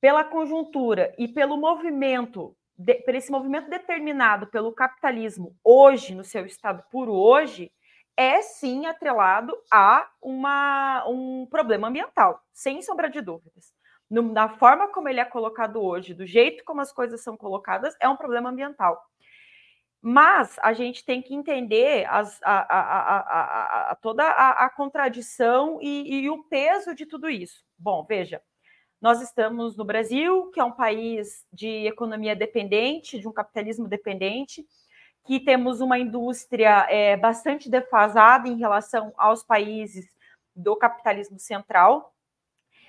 pela conjuntura e pelo movimento, de, por esse movimento determinado pelo capitalismo hoje, no seu estado puro hoje, é sim atrelado a uma, um problema ambiental, sem sombra de dúvidas. No, na forma como ele é colocado hoje, do jeito como as coisas são colocadas, é um problema ambiental. Mas a gente tem que entender as, a, a, a, toda a, contradição e, e o peso de tudo isso. Bom, veja, nós estamos no Brasil, que é um país de economia dependente, de um capitalismo dependente, que temos uma indústria é, bastante defasada em relação aos países do capitalismo central,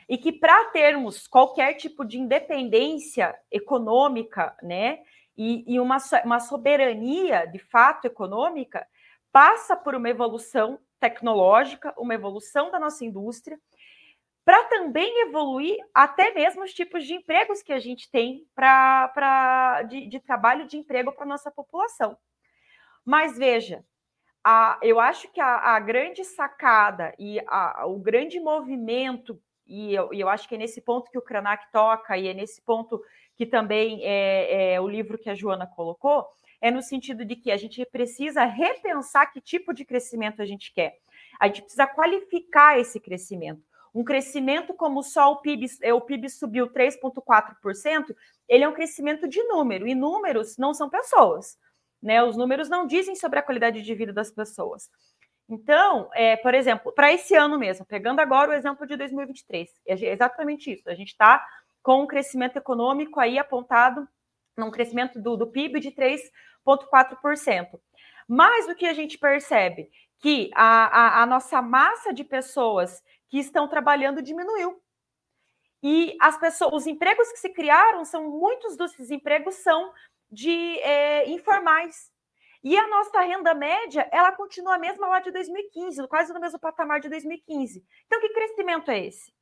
e que para termos qualquer tipo de independência econômica, né, e, e uma, uma soberania de fato econômica, passa por uma evolução tecnológica, uma evolução da nossa indústria, para também evoluir até mesmo os tipos de empregos que a gente tem para de, de, trabalho de emprego para nossa população. Mas veja, a, eu acho que a, a grande sacada e a, o grande movimento, e eu, eu, acho que é nesse ponto que o Krenak toca, e é nesse ponto que também é, é o livro que a Joana colocou, é no sentido de que a gente precisa repensar que tipo de crescimento a gente quer. A gente precisa qualificar esse crescimento. Um crescimento como só o PIB, é, o PIB subiu 3,4%, ele é um crescimento de número, e números não são pessoas. Né? Os números não dizem sobre a qualidade de vida das pessoas. Então, é, por exemplo, para esse ano mesmo, pegando agora o exemplo de 2023, é exatamente isso. A gente está com um crescimento econômico aí apontado num crescimento do, do PIB de 3,4%. Mas o que a gente percebe? Que a, a, a nossa massa de pessoas que estão trabalhando diminuiu. E as pessoas, os empregos que se criaram são muitos desses empregos são de é, informais. E a nossa renda média, ela continua a mesma lá de 2015, quase no mesmo patamar de 2015. Então, que crescimento é esse?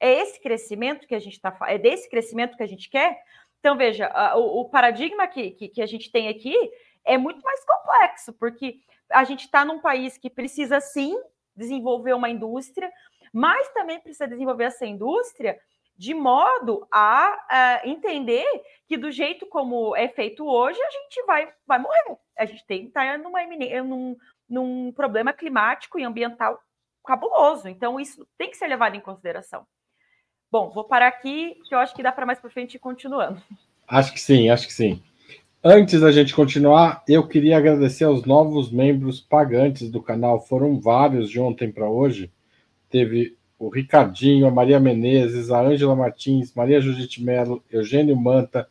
É esse crescimento que a gente está é desse crescimento que a gente quer? Então, veja, o, o paradigma que, que, que a gente tem aqui é muito mais complexo, porque a gente está num país que precisa sim desenvolver uma indústria, mas também precisa desenvolver essa indústria de modo a uh, entender que do jeito como é feito hoje, a gente vai, vai morrer. A gente tem que estar numa, num, num problema climático e ambiental cabuloso. Então, isso tem que ser levado em consideração. Bom, vou parar aqui, que eu acho que dá para mais para frente ir continuando. Acho que sim, acho que sim. Antes da gente continuar, eu queria agradecer aos novos membros pagantes do canal. Foram vários de ontem para hoje teve o Ricardinho, a Maria Menezes, a Ângela Martins, Maria Judite Mello, Eugênio Manta,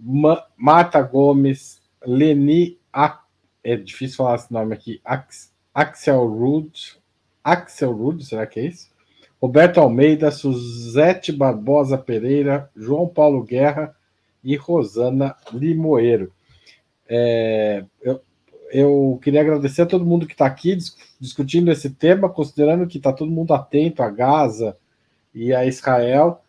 Ma Marta Gomes, Leni, a é difícil falar esse nome aqui, Ax Axel Rude, Axel Rude, será que é isso? Roberto Almeida, Suzete Barbosa Pereira, João Paulo Guerra e Rosana Limoeiro. É, eu, eu queria agradecer a todo mundo que está aqui discutindo esse tema, considerando que está todo mundo atento a Gaza e a Israel.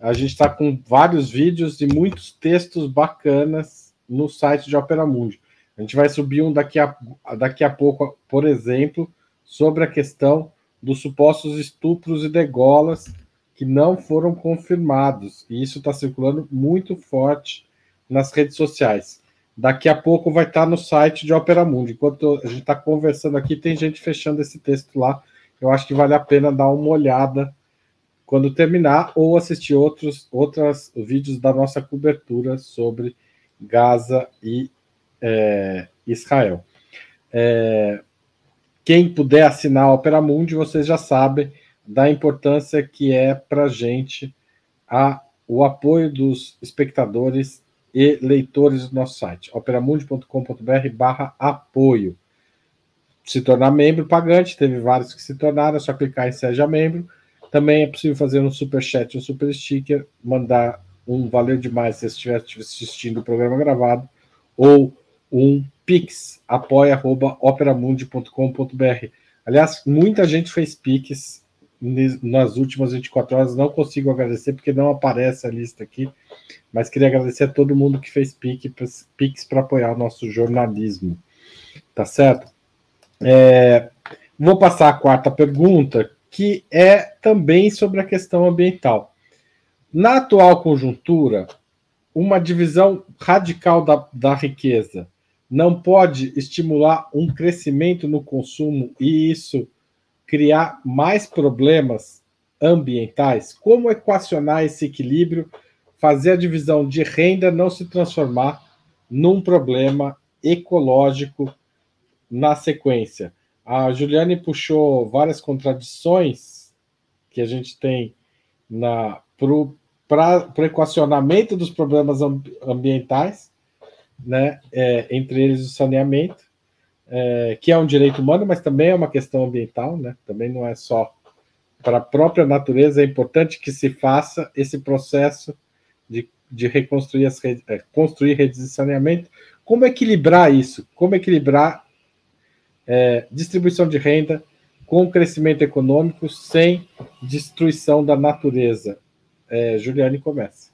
A gente está com vários vídeos e muitos textos bacanas no site de Opera Mundi. A gente vai subir um daqui a, daqui a pouco, por exemplo, sobre a questão dos supostos estupros e degolas que não foram confirmados. E isso está circulando muito forte nas redes sociais. Daqui a pouco vai estar no site de Opera Mundi. Enquanto a gente está conversando aqui, tem gente fechando esse texto lá. Eu acho que vale a pena dar uma olhada quando terminar ou assistir outros outros vídeos da nossa cobertura sobre Gaza e é, Israel. É, quem puder assinar a Opera Mundi, vocês já sabem da importância que é para a gente o apoio dos espectadores e leitores do nosso site, operamundi.com.br barra apoio. Se tornar membro pagante, teve vários que se tornaram, é só clicar em Seja Membro. Também é possível fazer um super chat, um super sticker, mandar um valeu demais se estiver assistindo o programa gravado, ou um pix, apoia.operamundi.com.br. Aliás, muita gente fez pix nas últimas 24 horas, não consigo agradecer porque não aparece a lista aqui, mas queria agradecer a todo mundo que fez pix para apoiar o nosso jornalismo. Tá certo? É, vou passar a quarta pergunta, que é também sobre a questão ambiental. Na atual conjuntura, uma divisão radical da, da riqueza não pode estimular um crescimento no consumo e isso criar mais problemas ambientais? Como equacionar esse equilíbrio, fazer a divisão de renda não se transformar num problema ecológico na sequência? A Juliane puxou várias contradições que a gente tem para o equacionamento dos problemas ambientais, né, é, entre eles o saneamento, é, que é um direito humano, mas também é uma questão ambiental, né? Também não é só para a própria natureza, é importante que se faça esse processo de, de reconstruir as redes, é, construir redes de saneamento. Como equilibrar isso? Como equilibrar é, distribuição de renda com crescimento econômico sem destruição da natureza? É, Juliane começa.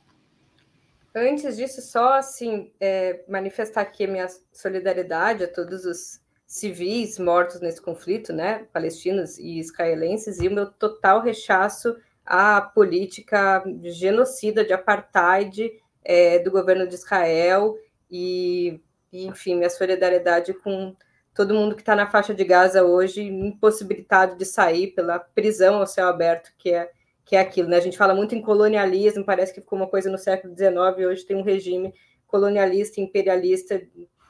Antes disso, só assim é, manifestar aqui a minha solidariedade a todos os civis mortos nesse conflito, né, palestinos e israelenses, e o meu total rechaço à política genocida de apartheid é, do governo de Israel e, e, enfim, minha solidariedade com todo mundo que está na faixa de Gaza hoje, impossibilitado de sair pela prisão ao céu aberto, que é que é aquilo, né? A gente fala muito em colonialismo, parece que ficou uma coisa no século XIX, e hoje tem um regime colonialista, imperialista,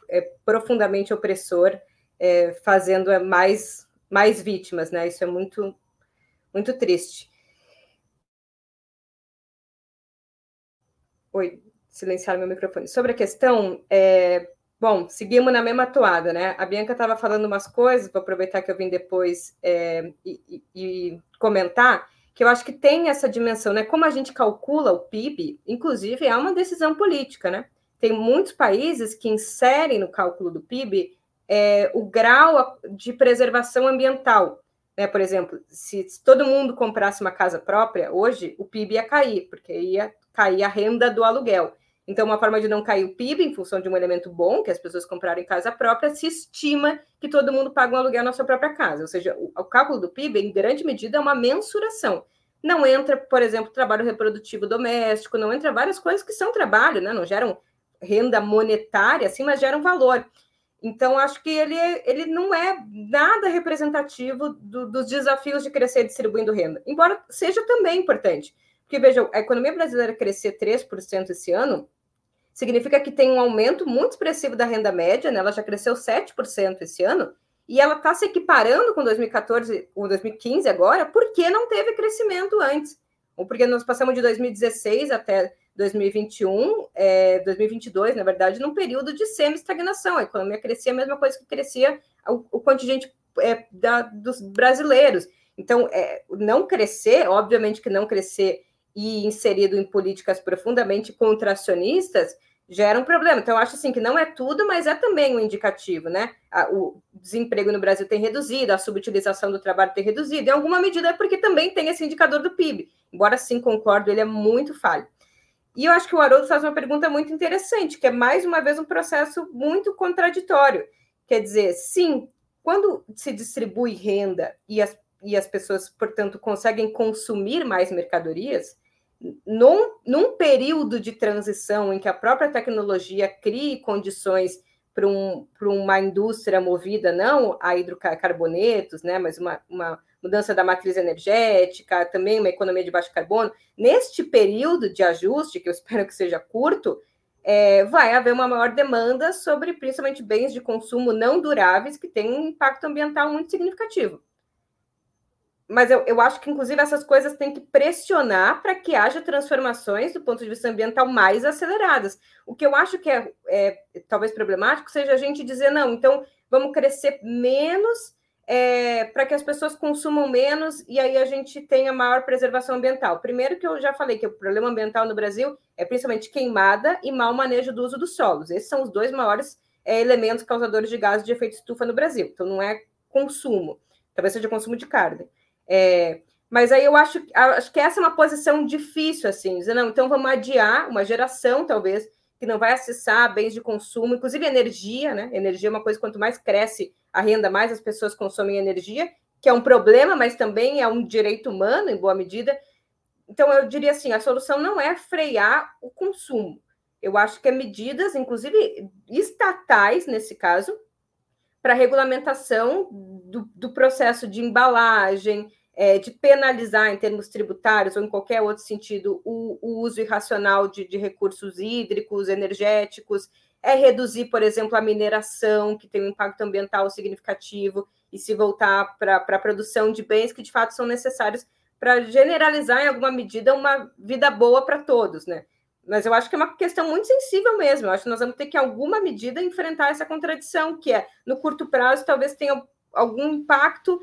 é, profundamente opressor, é, fazendo é, mais, mais vítimas, né? Isso é muito, muito triste. Oi, silenciar meu microfone. Sobre a questão, é, bom, seguimos na mesma toada, né? A Bianca estava falando umas coisas, vou aproveitar que eu vim depois é, e, e, comentar, que eu acho que tem essa dimensão, né? Como a gente calcula o PIB, inclusive, é uma decisão política, né? Tem muitos países que inserem no cálculo do PIB é, o grau de preservação ambiental. Né? Por exemplo, se, se todo mundo comprasse uma casa própria, hoje o PIB ia cair, porque ia cair a renda do aluguel. Então, uma forma de não cair o PIB, em função de um elemento bom, que as pessoas compraram em casa própria, se estima que todo mundo paga um aluguel na sua própria casa. Ou seja, o, o cálculo do PIB, em grande medida, é uma mensuração. Não entra, por exemplo, trabalho reprodutivo doméstico, não entra várias coisas que são trabalho, né? não geram renda monetária, assim, mas geram valor. Então, acho que ele, ele não é nada representativo do, dos desafios de crescer distribuindo renda, embora seja também importante. Porque, veja, a economia brasileira crescer 3% esse ano significa que tem um aumento muito expressivo da renda média, né? ela já cresceu 7% esse ano, e ela está se equiparando com 2014 ou 2015 agora, porque não teve crescimento antes. Ou porque nós passamos de 2016 até 2021, é, 2022, na verdade, num período de semi-estagnação. A economia crescia a mesma coisa que crescia o, o contingente é, da, dos brasileiros. Então, é, não crescer, obviamente que não crescer e inserido em políticas profundamente contracionistas, gera um problema. Então, eu acho assim que não é tudo, mas é também um indicativo, né? O desemprego no Brasil tem reduzido, a subutilização do trabalho tem reduzido, em alguma medida é porque também tem esse indicador do PIB. Embora sim concordo, ele é muito falho. E eu acho que o Haroldo faz uma pergunta muito interessante, que é mais uma vez um processo muito contraditório. Quer dizer, sim, quando se distribui renda e as, e as pessoas, portanto, conseguem consumir mais mercadorias, num, num período de transição em que a própria tecnologia crie condições para um, uma indústria movida não a hidrocarbonetos, né, mas uma, uma mudança da matriz energética, também uma economia de baixo carbono. Neste período de ajuste, que eu espero que seja curto, é, vai haver uma maior demanda sobre principalmente bens de consumo não duráveis que têm um impacto ambiental muito significativo. Mas eu, eu acho que, inclusive, essas coisas têm que pressionar para que haja transformações do ponto de vista ambiental mais aceleradas. O que eu acho que é, é talvez problemático seja a gente dizer, não, então vamos crescer menos é, para que as pessoas consumam menos e aí a gente tenha maior preservação ambiental. Primeiro que eu já falei que o problema ambiental no Brasil é principalmente queimada e mau manejo do uso dos solos. Esses são os dois maiores é, elementos causadores de gases de efeito estufa no Brasil. Então não é consumo, talvez seja consumo de carne. É, mas aí eu acho, acho que essa é uma posição difícil, assim, dizer, não, então vamos adiar uma geração, talvez, que não vai acessar bens de consumo, inclusive energia, né? Energia é uma coisa, quanto mais cresce a renda, mais as pessoas consomem energia, que é um problema, mas também é um direito humano, em boa medida. Então, eu diria assim: a solução não é frear o consumo. Eu acho que é medidas, inclusive estatais, nesse caso, para regulamentação do, do, processo de embalagem, é, de penalizar em termos tributários ou em qualquer outro sentido o, o uso irracional de, de, recursos hídricos, energéticos, é reduzir, por exemplo, a mineração, que tem um impacto ambiental significativo, e se voltar para a produção de bens que de fato são necessários para generalizar em alguma medida uma vida boa para todos, né? Mas eu acho que é uma questão muito sensível mesmo. Eu acho que nós vamos ter que, em alguma medida, enfrentar essa contradição, que é, no curto prazo, talvez tenha algum impacto.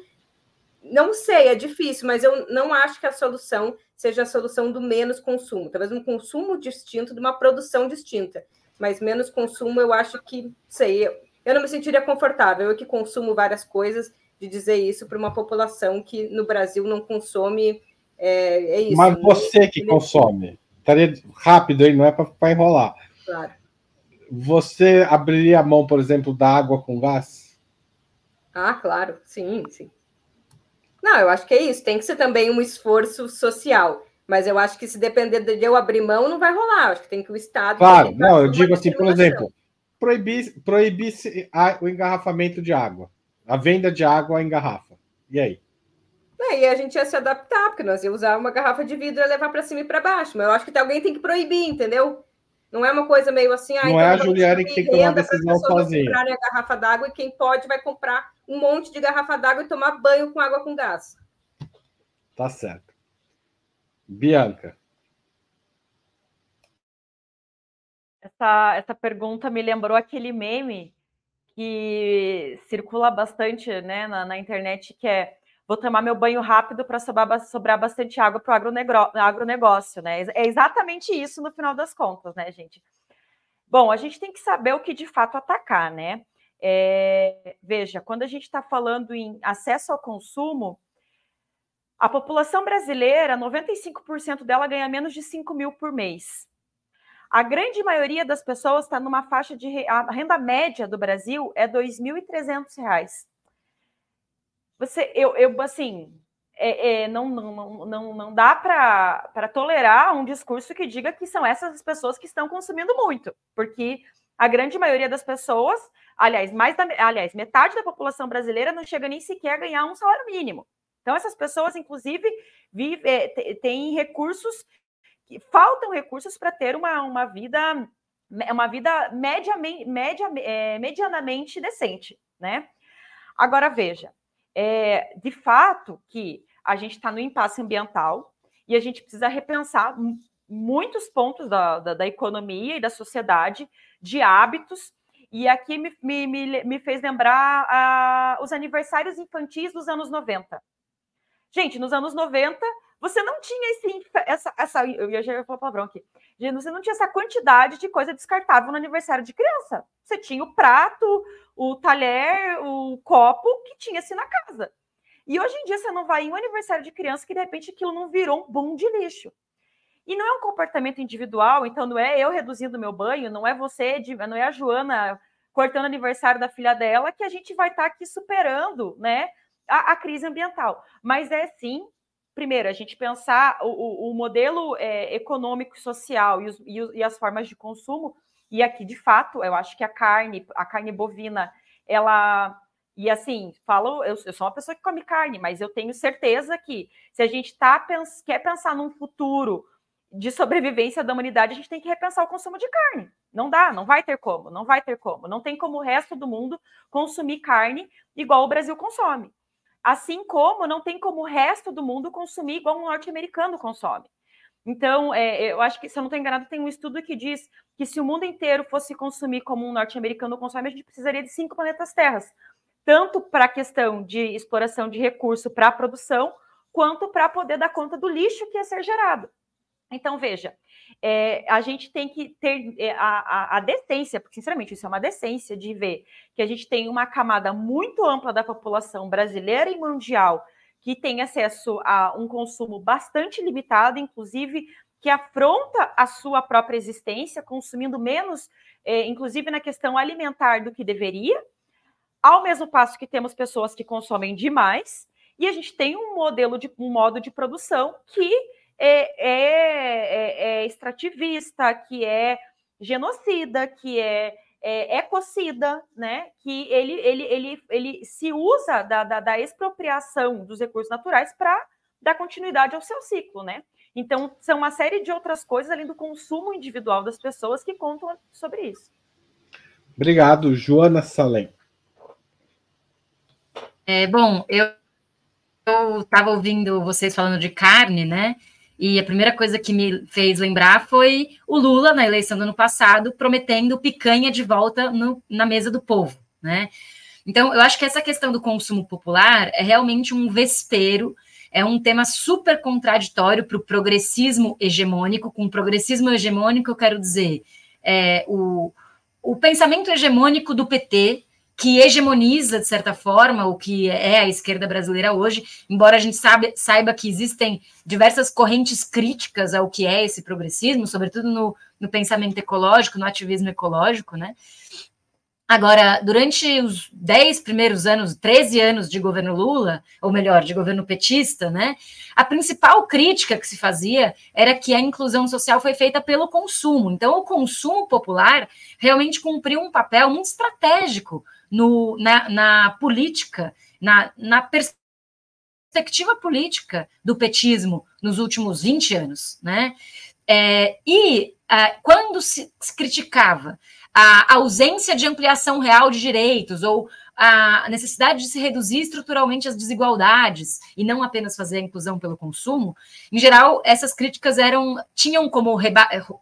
Não sei, é difícil, mas eu não acho que a solução seja a solução do menos consumo. Talvez um consumo distinto de uma produção distinta. Mas menos consumo, eu acho que, sei, eu, eu não me sentiria confortável. Eu que consumo várias coisas, de dizer isso para uma população que no Brasil não consome. É, é isso. Mas você que consome estaria rápido aí, não é para enrolar. Claro. Você abriria a mão, por exemplo, da água com gás? Ah, claro, sim, sim. Não, eu acho que é isso. Tem que ser também um esforço social. Mas eu acho que se depender de eu abrir mão, não vai rolar. Eu acho que tem que o Estado. Claro, não, eu digo assim, por exemplo, proibir, proibir o engarrafamento de água, a venda de água em garrafa. E aí? E a gente ia se adaptar, porque nós ia usar uma garrafa de vidro e levar para cima e para baixo. Mas eu acho que alguém tem que proibir, entendeu? Não é uma coisa meio assim. Ah, não então é a Juliane que tem que tomar decisão sozinha. comprarem a garrafa d'água e quem pode vai comprar um monte de garrafa d'água e tomar banho com água com gás. Tá certo. Bianca. Essa, essa pergunta me lembrou aquele meme que circula bastante né, na, na internet, que é vou tomar meu banho rápido para sobrar, sobrar, bastante água para o agronegócio, né? É exatamente isso no final das contas, né, gente? Bom, a gente tem que saber o que de fato atacar, né? É, veja, quando a gente está falando em acesso ao consumo, a população brasileira, 95% dela ganha menos de 5 mil por mês. A grande maioria das pessoas está numa faixa de. A renda média do Brasil é R$ 2.300 você, eu, eu assim, é, é, não, não, não, não dá para tolerar um discurso que diga que são essas pessoas que estão consumindo muito, porque a grande maioria das pessoas, aliás, mais da, aliás, metade da população brasileira não chega nem sequer a ganhar um salário mínimo. Então, essas pessoas, inclusive, vive, é, têm recursos, faltam recursos para ter uma, uma vida, uma vida média, média, é, medianamente decente, né? Agora, veja, é, de fato que a gente está no impasse ambiental e a gente precisa repensar muitos pontos da, da, da economia e da sociedade, de hábitos, e aqui me, me, me fez lembrar os aniversários infantis dos anos 90. Gente, nos anos 90, você não tinha esse, essa, essa. Eu ia já falar palavrão aqui. Você não tinha essa quantidade de coisa descartável no aniversário de criança. Você tinha o prato, o talher, o copo que tinha-se na casa. E hoje em dia você não vai em um aniversário de criança que de repente aquilo não virou um boom de lixo. E não é um comportamento individual, então não é eu reduzindo meu banho, não é você, não é a Joana cortando aniversário da filha dela que a gente vai estar tá aqui superando, né, a, a crise ambiental. Mas é sim primeiro, a gente pensar o, o modelo é, econômico social e, os, e, e, as formas de consumo, e aqui, de fato, eu acho que a carne, a carne bovina, ela. E assim, falo, eu, eu sou uma pessoa que come carne, mas eu tenho certeza que se a gente tá, pens, quer pensar num futuro de sobrevivência da humanidade, a gente tem que repensar o consumo de carne. Não dá, não vai ter como, não vai ter como. Não tem como o resto do mundo consumir carne igual o Brasil consome. Assim como não tem como o resto do mundo consumir igual um norte-americano consome. Então, é, eu acho que, se eu não estou enganado, tem um estudo que diz que se o mundo inteiro fosse consumir como um norte-americano consome, a gente precisaria de cinco planetas terras, tanto para a questão de exploração de recurso para a produção, quanto para poder dar conta do lixo que ia ser gerado. Então, veja, é, a gente tem que ter é, a, a, a, decência, porque, sinceramente, isso é uma decência de ver que a gente tem uma camada muito ampla da população brasileira e mundial que tem acesso a um consumo bastante limitado, inclusive que afronta a sua própria existência, consumindo menos, é, inclusive na questão alimentar do que deveria, ao mesmo passo que temos pessoas que consomem demais, e a gente tem um modelo de um modo de produção que é, é, é, é extrativista, que é genocida, que é é, ecocida, né? Que ele, ele, ele, ele se usa da, da, da expropriação dos recursos naturais para dar continuidade ao seu ciclo, né? Então, são uma série de outras coisas, além do consumo individual das pessoas, que contam sobre isso. Obrigado, Joana Salem. É, bom, eu estava ouvindo vocês falando de carne, né? E a primeira coisa que me fez lembrar foi o Lula, na eleição do ano passado, prometendo picanha de volta no, na mesa do povo, né? Então, eu acho que essa questão do consumo popular é realmente um vespeiro, é um tema super contraditório para o progressismo hegemônico. Com progressismo hegemônico, eu quero dizer é, o, o pensamento hegemônico do PT, que hegemoniza, de certa forma, o que é a esquerda brasileira hoje, embora a gente sabe, saiba que existem diversas correntes críticas ao que é esse progressismo, sobretudo no, no pensamento ecológico, no ativismo ecológico, né? Agora, durante os 10 primeiros anos, 13 anos de governo Lula, ou melhor, de governo petista, né, a principal crítica que se fazia era que a inclusão social foi feita pelo consumo. Então, o consumo popular realmente cumpriu um papel muito estratégico no, na, na política, na, na perspectiva política do petismo nos últimos 20 anos. Né? É, e é, quando se, criticava a ausência de ampliação real de direitos ou a necessidade de se reduzir estruturalmente as desigualdades e não apenas fazer a inclusão pelo consumo, em geral, essas críticas eram tinham como,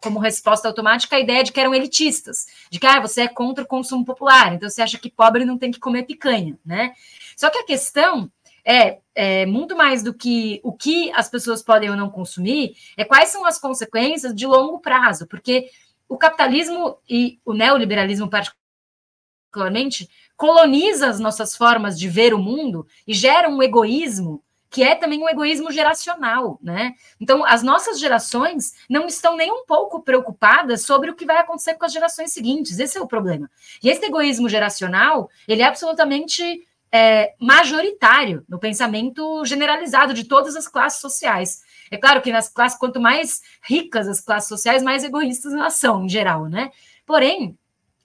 como resposta automática a ideia de que eram elitistas, de que ah, você é contra o consumo popular, então você acha que pobre não tem que comer picanha, né? Só que a questão é, é, muito mais do que o que as pessoas podem ou não consumir, é quais são as consequências de longo prazo, porque o capitalismo e o neoliberalismo, particularmente, coloniza as nossas formas de ver o mundo e gera um egoísmo que é também um egoísmo geracional, né? Então, as nossas gerações não estão nem um pouco preocupadas sobre o que vai acontecer com as gerações seguintes. Esse é o problema. E esse egoísmo geracional, ele é absolutamente é, majoritário no pensamento generalizado de todas as classes sociais. É claro que nas classes, quanto mais ricas as classes sociais, mais egoístas elas são, em geral, né? Porém,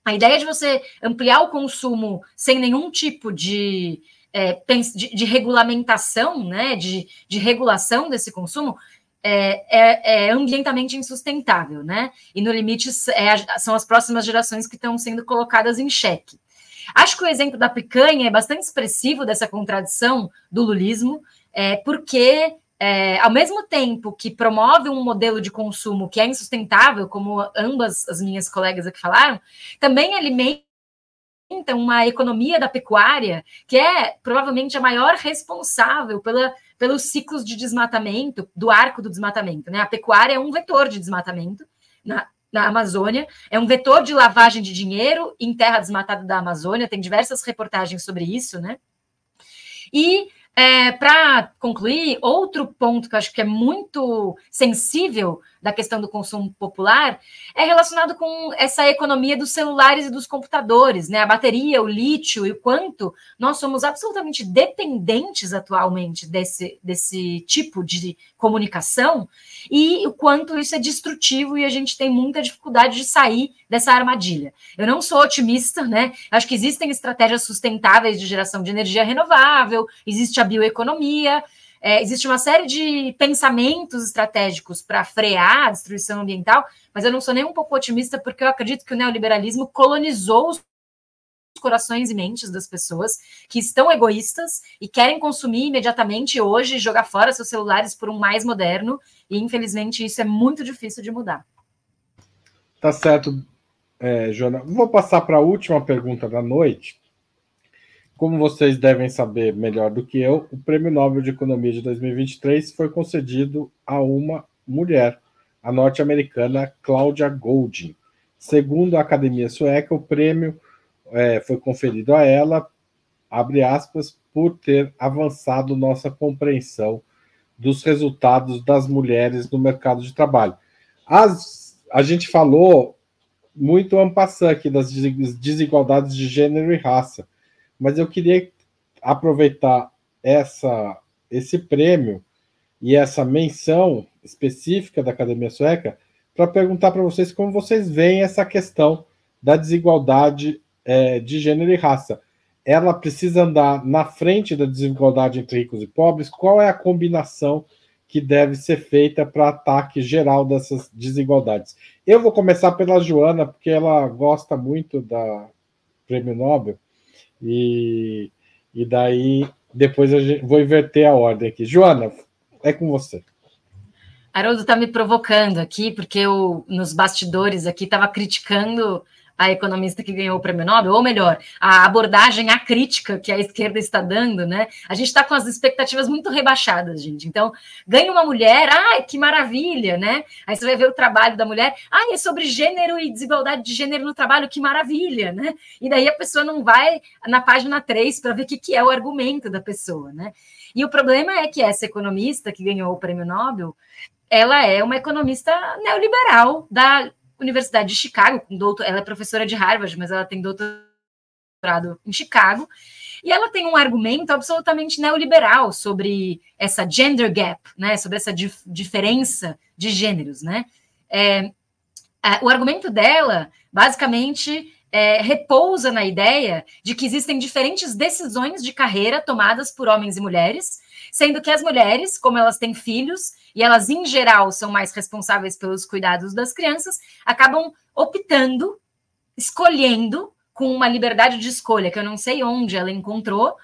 a ideia de você ampliar o consumo sem nenhum tipo de, é, de, de, regulamentação, né, de, de regulação desse consumo, é, é, é, ambientalmente insustentável, né? E no limite é, são as próximas gerações que estão sendo colocadas em xeque. Acho que o exemplo da picanha é bastante expressivo dessa contradição do lulismo, é, porque é, ao mesmo tempo que promove um modelo de consumo que é insustentável, como ambas as minhas colegas aqui falaram, também alimenta uma economia da pecuária que é provavelmente a maior responsável pela, pelos ciclos de desmatamento, do arco do desmatamento. Né? A pecuária é um vetor de desmatamento na, na Amazônia, é um vetor de lavagem de dinheiro em terra desmatada da Amazônia, tem diversas reportagens sobre isso, né? E é, Para concluir, outro ponto que eu acho que é muito sensível da questão do consumo popular é relacionado com essa economia dos celulares e dos computadores, né? A bateria, o lítio e o quanto nós somos absolutamente dependentes atualmente desse, desse tipo de comunicação e o quanto isso é destrutivo e a gente tem muita dificuldade de sair dessa armadilha. Eu não sou otimista, né? Acho que existem estratégias sustentáveis de geração de energia renovável, existe a bioeconomia, é, existe uma série de pensamentos estratégicos para frear a destruição ambiental, mas eu não sou nem um pouco otimista porque eu acredito que o neoliberalismo colonizou os corações e mentes das pessoas que estão egoístas e querem consumir imediatamente hoje, jogar fora seus celulares por um mais moderno, e infelizmente isso é muito difícil de mudar. Tá certo, é, Joana. Vou passar para a última pergunta da noite. Como vocês devem saber melhor do que eu, o Prêmio Nobel de Economia de 2023 foi concedido a uma mulher, a norte-americana Claudia Goldin. Segundo a Academia Sueca, o prêmio é, foi conferido a ela, abre aspas, por ter avançado nossa compreensão dos resultados das mulheres no mercado de trabalho. As, a gente falou muito ampassando aqui das desigualdades de gênero e raça, mas eu queria aproveitar essa, esse prêmio e essa menção específica da Academia Sueca para perguntar para vocês como vocês veem essa questão da desigualdade é, de gênero e raça. Ela precisa andar na frente da desigualdade entre ricos e pobres? Qual é a combinação que deve ser feita para ataque geral dessas desigualdades? Eu vou começar pela Joana, porque ela gosta muito da Prêmio Nobel, e, e daí depois eu vou inverter a ordem aqui. Joana, é com você. Haroldo está me provocando aqui, porque eu, nos bastidores aqui, estava criticando a economista que ganhou o prêmio Nobel, ou melhor, a abordagem à crítica que a esquerda está dando, né? A gente está com as expectativas muito rebaixadas, gente. Então, ganha uma mulher, ai, que maravilha, né? Aí você vai ver o trabalho da mulher, ai, é sobre gênero e desigualdade de gênero no trabalho, que maravilha, né? E daí a pessoa não vai na página 3 para ver o que, que é o argumento da pessoa, né? E o problema é que essa economista que ganhou o prêmio Nobel, ela é uma economista neoliberal da Universidade de Chicago, com doutor, ela é professora de Harvard, mas ela tem doutorado em Chicago, e ela tem um argumento absolutamente neoliberal sobre essa gender gap, né, sobre essa dif diferença de gêneros, né. É, a, o argumento dela, basicamente, é, repousa na ideia de que existem diferentes decisões de carreira tomadas por homens e mulheres, sendo que as mulheres, como elas têm filhos, e elas, em geral, são mais responsáveis pelos cuidados das crianças, acabam optando, escolhendo, com uma liberdade de escolha, que eu não sei onde ela encontrou,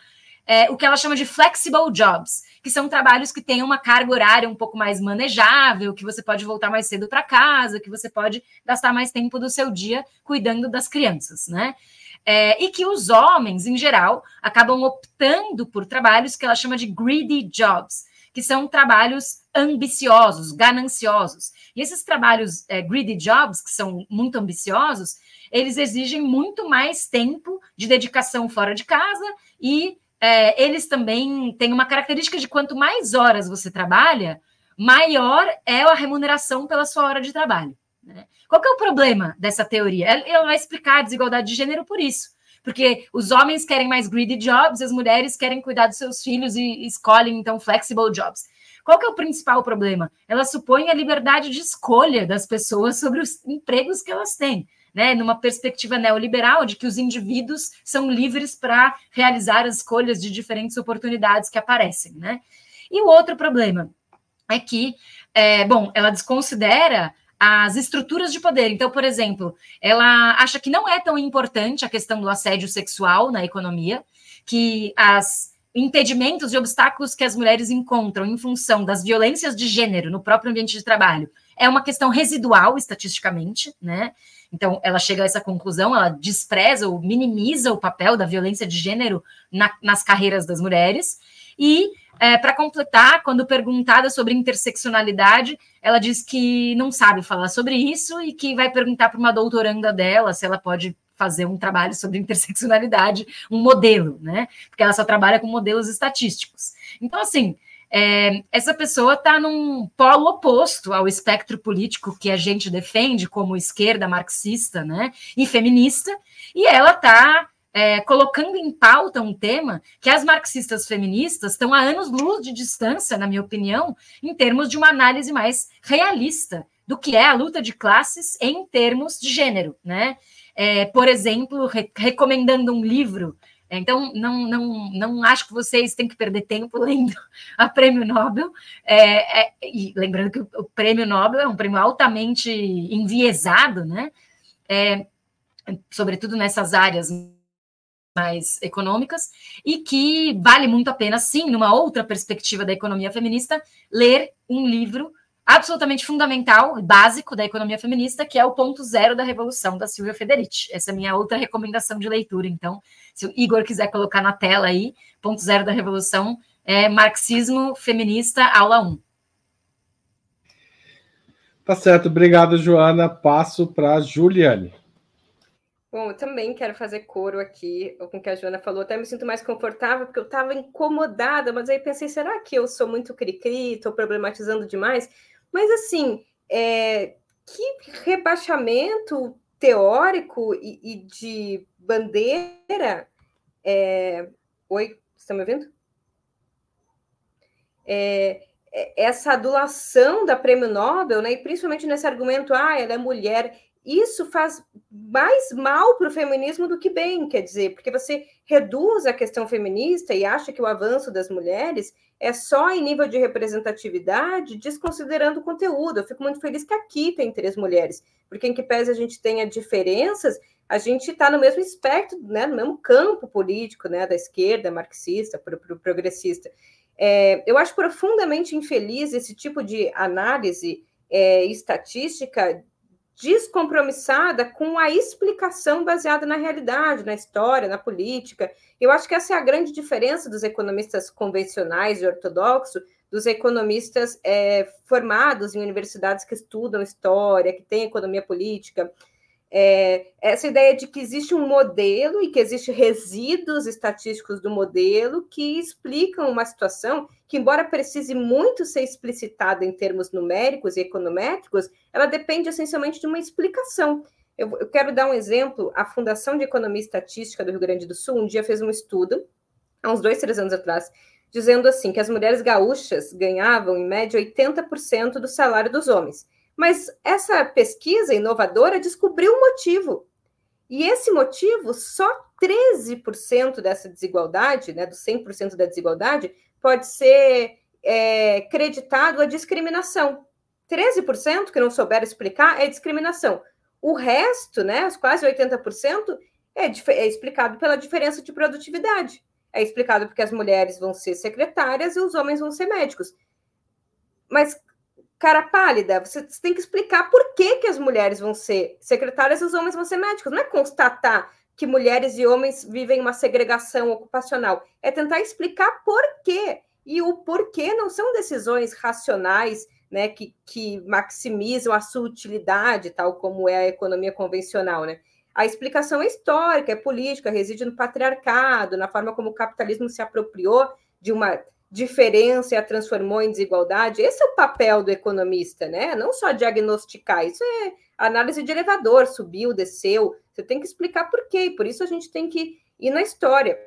é, o que ela chama de flexible jobs, que são trabalhos que têm uma carga horária um pouco mais manejável, que você pode voltar mais cedo para casa, que você pode gastar mais tempo do seu dia cuidando das crianças, né? É, e que os homens, em geral, acabam optando por trabalhos que ela chama de greedy jobs, que são trabalhos ambiciosos, gananciosos. E esses trabalhos é, greedy jobs, que são muito ambiciosos, eles exigem muito mais tempo de dedicação fora de casa e é, eles também têm uma característica de quanto mais horas você trabalha, maior é a remuneração pela sua hora de trabalho. Né? Qual que é o problema dessa teoria? Ela vai explicar a desigualdade de gênero por isso. Porque os homens querem mais greedy jobs, as mulheres querem cuidar dos seus filhos e escolhem, então, flexible jobs. Qual que é o principal problema? Ela supõe a liberdade de escolha das pessoas sobre os empregos que elas têm. Né, numa perspectiva neoliberal de que os indivíduos são livres para realizar as escolhas de diferentes oportunidades que aparecem. Né? E o outro problema é que, é, bom, ela desconsidera as estruturas de poder. Então, por exemplo, ela acha que não é tão importante a questão do assédio sexual na economia, que as impedimentos e obstáculos que as mulheres encontram em função das violências de gênero no próprio ambiente de trabalho é uma questão residual estatisticamente, né? Então, ela chega a essa conclusão, ela despreza ou minimiza o papel da violência de gênero na, nas carreiras das mulheres. E é, para completar, quando perguntada sobre interseccionalidade, ela diz que não sabe falar sobre isso e que vai perguntar para uma doutoranda dela se ela pode fazer um trabalho sobre interseccionalidade, um modelo, né? Porque ela só trabalha com modelos estatísticos. Então, assim, é, essa pessoa está num polo oposto ao espectro político que a gente defende como esquerda marxista, né? E feminista, e ela está é, colocando em pauta um tema que as marxistas feministas estão a anos-luz de distância, na minha opinião, em termos de uma análise mais realista do que é a luta de classes em termos de gênero, né? É, por exemplo, re recomendando um livro. Então, não, não, não acho que vocês têm que perder tempo lendo a Prêmio Nobel. É, é, e lembrando que o, o Prêmio Nobel é um prêmio altamente enviesado, né? É, sobretudo nessas áreas mais econômicas, e que vale muito a pena, sim, numa outra perspectiva da economia feminista, ler um livro absolutamente fundamental, básico da economia feminista, que é o Ponto Zero da Revolução, da Silvia Federici. Essa é a minha outra recomendação de leitura. Então, se o Igor quiser colocar na tela aí, Ponto Zero da Revolução, é Marxismo Feminista, aula 1. Tá certo, obrigado, Joana. Passo para Juliane. Bom, eu também quero fazer coro aqui com o que a Joana falou. Até me sinto mais confortável, porque eu estava incomodada, mas aí pensei, será que eu sou muito cri-cri, estou problematizando demais? Mas, assim, é, que rebaixamento teórico e, e de bandeira. É... Oi, está me ouvindo? É, é, essa adulação da prêmio Nobel, né, e principalmente nesse argumento, ah, ela é mulher, isso faz mais mal para o feminismo do que bem, quer dizer, porque você reduz a questão feminista e acha que o avanço das mulheres é só em nível de representatividade, desconsiderando o conteúdo. Eu fico muito feliz que aqui tem três mulheres, porque em que pese a gente tenha diferenças, a gente está no mesmo espectro, né, no mesmo campo político, né, da esquerda, marxista, para o progressista. É, eu acho profundamente infeliz esse tipo de análise é, estatística descompromissada com a explicação baseada na realidade, na história, na política. Eu acho que essa é a grande diferença dos economistas convencionais e ortodoxos dos economistas é, formados em universidades que estudam história, que têm economia política. É, essa ideia de que existe um modelo e que existem resíduos estatísticos do modelo que explicam uma situação que, embora precise muito ser explicitada em termos numéricos e econométricos, ela depende essencialmente de uma explicação. Eu, eu quero dar um exemplo. A Fundação de Economia e Estatística do Rio Grande do Sul um dia fez um estudo, há uns dois, três anos atrás, dizendo assim que as mulheres gaúchas ganhavam, em média, 80% do salário dos homens mas essa pesquisa inovadora descobriu um motivo. E esse motivo, só 13% dessa desigualdade, né, do 100% da desigualdade, pode ser é, creditado à discriminação. 13% que não souber explicar é discriminação. O resto, né, os quase 80%, é, é explicado pela diferença de produtividade. É explicado porque as mulheres vão ser secretárias e os homens vão ser médicos. Mas cara pálida, você tem que explicar por que, que as mulheres vão ser secretárias e os homens vão ser médicos. Não é constatar que mulheres e homens vivem uma segregação ocupacional, é tentar explicar por quê. E o porquê não são decisões racionais, né, que, que maximizam a sua utilidade, tal como é a economia convencional, né? A explicação é histórica, é política, reside no patriarcado, na forma como o capitalismo se apropriou de uma diferença e a transformou em desigualdade. Esse é o papel do economista, né? Não só diagnosticar, isso é análise de elevador, subiu, desceu. Você tem que explicar por quê, por isso a gente tem que ir na história.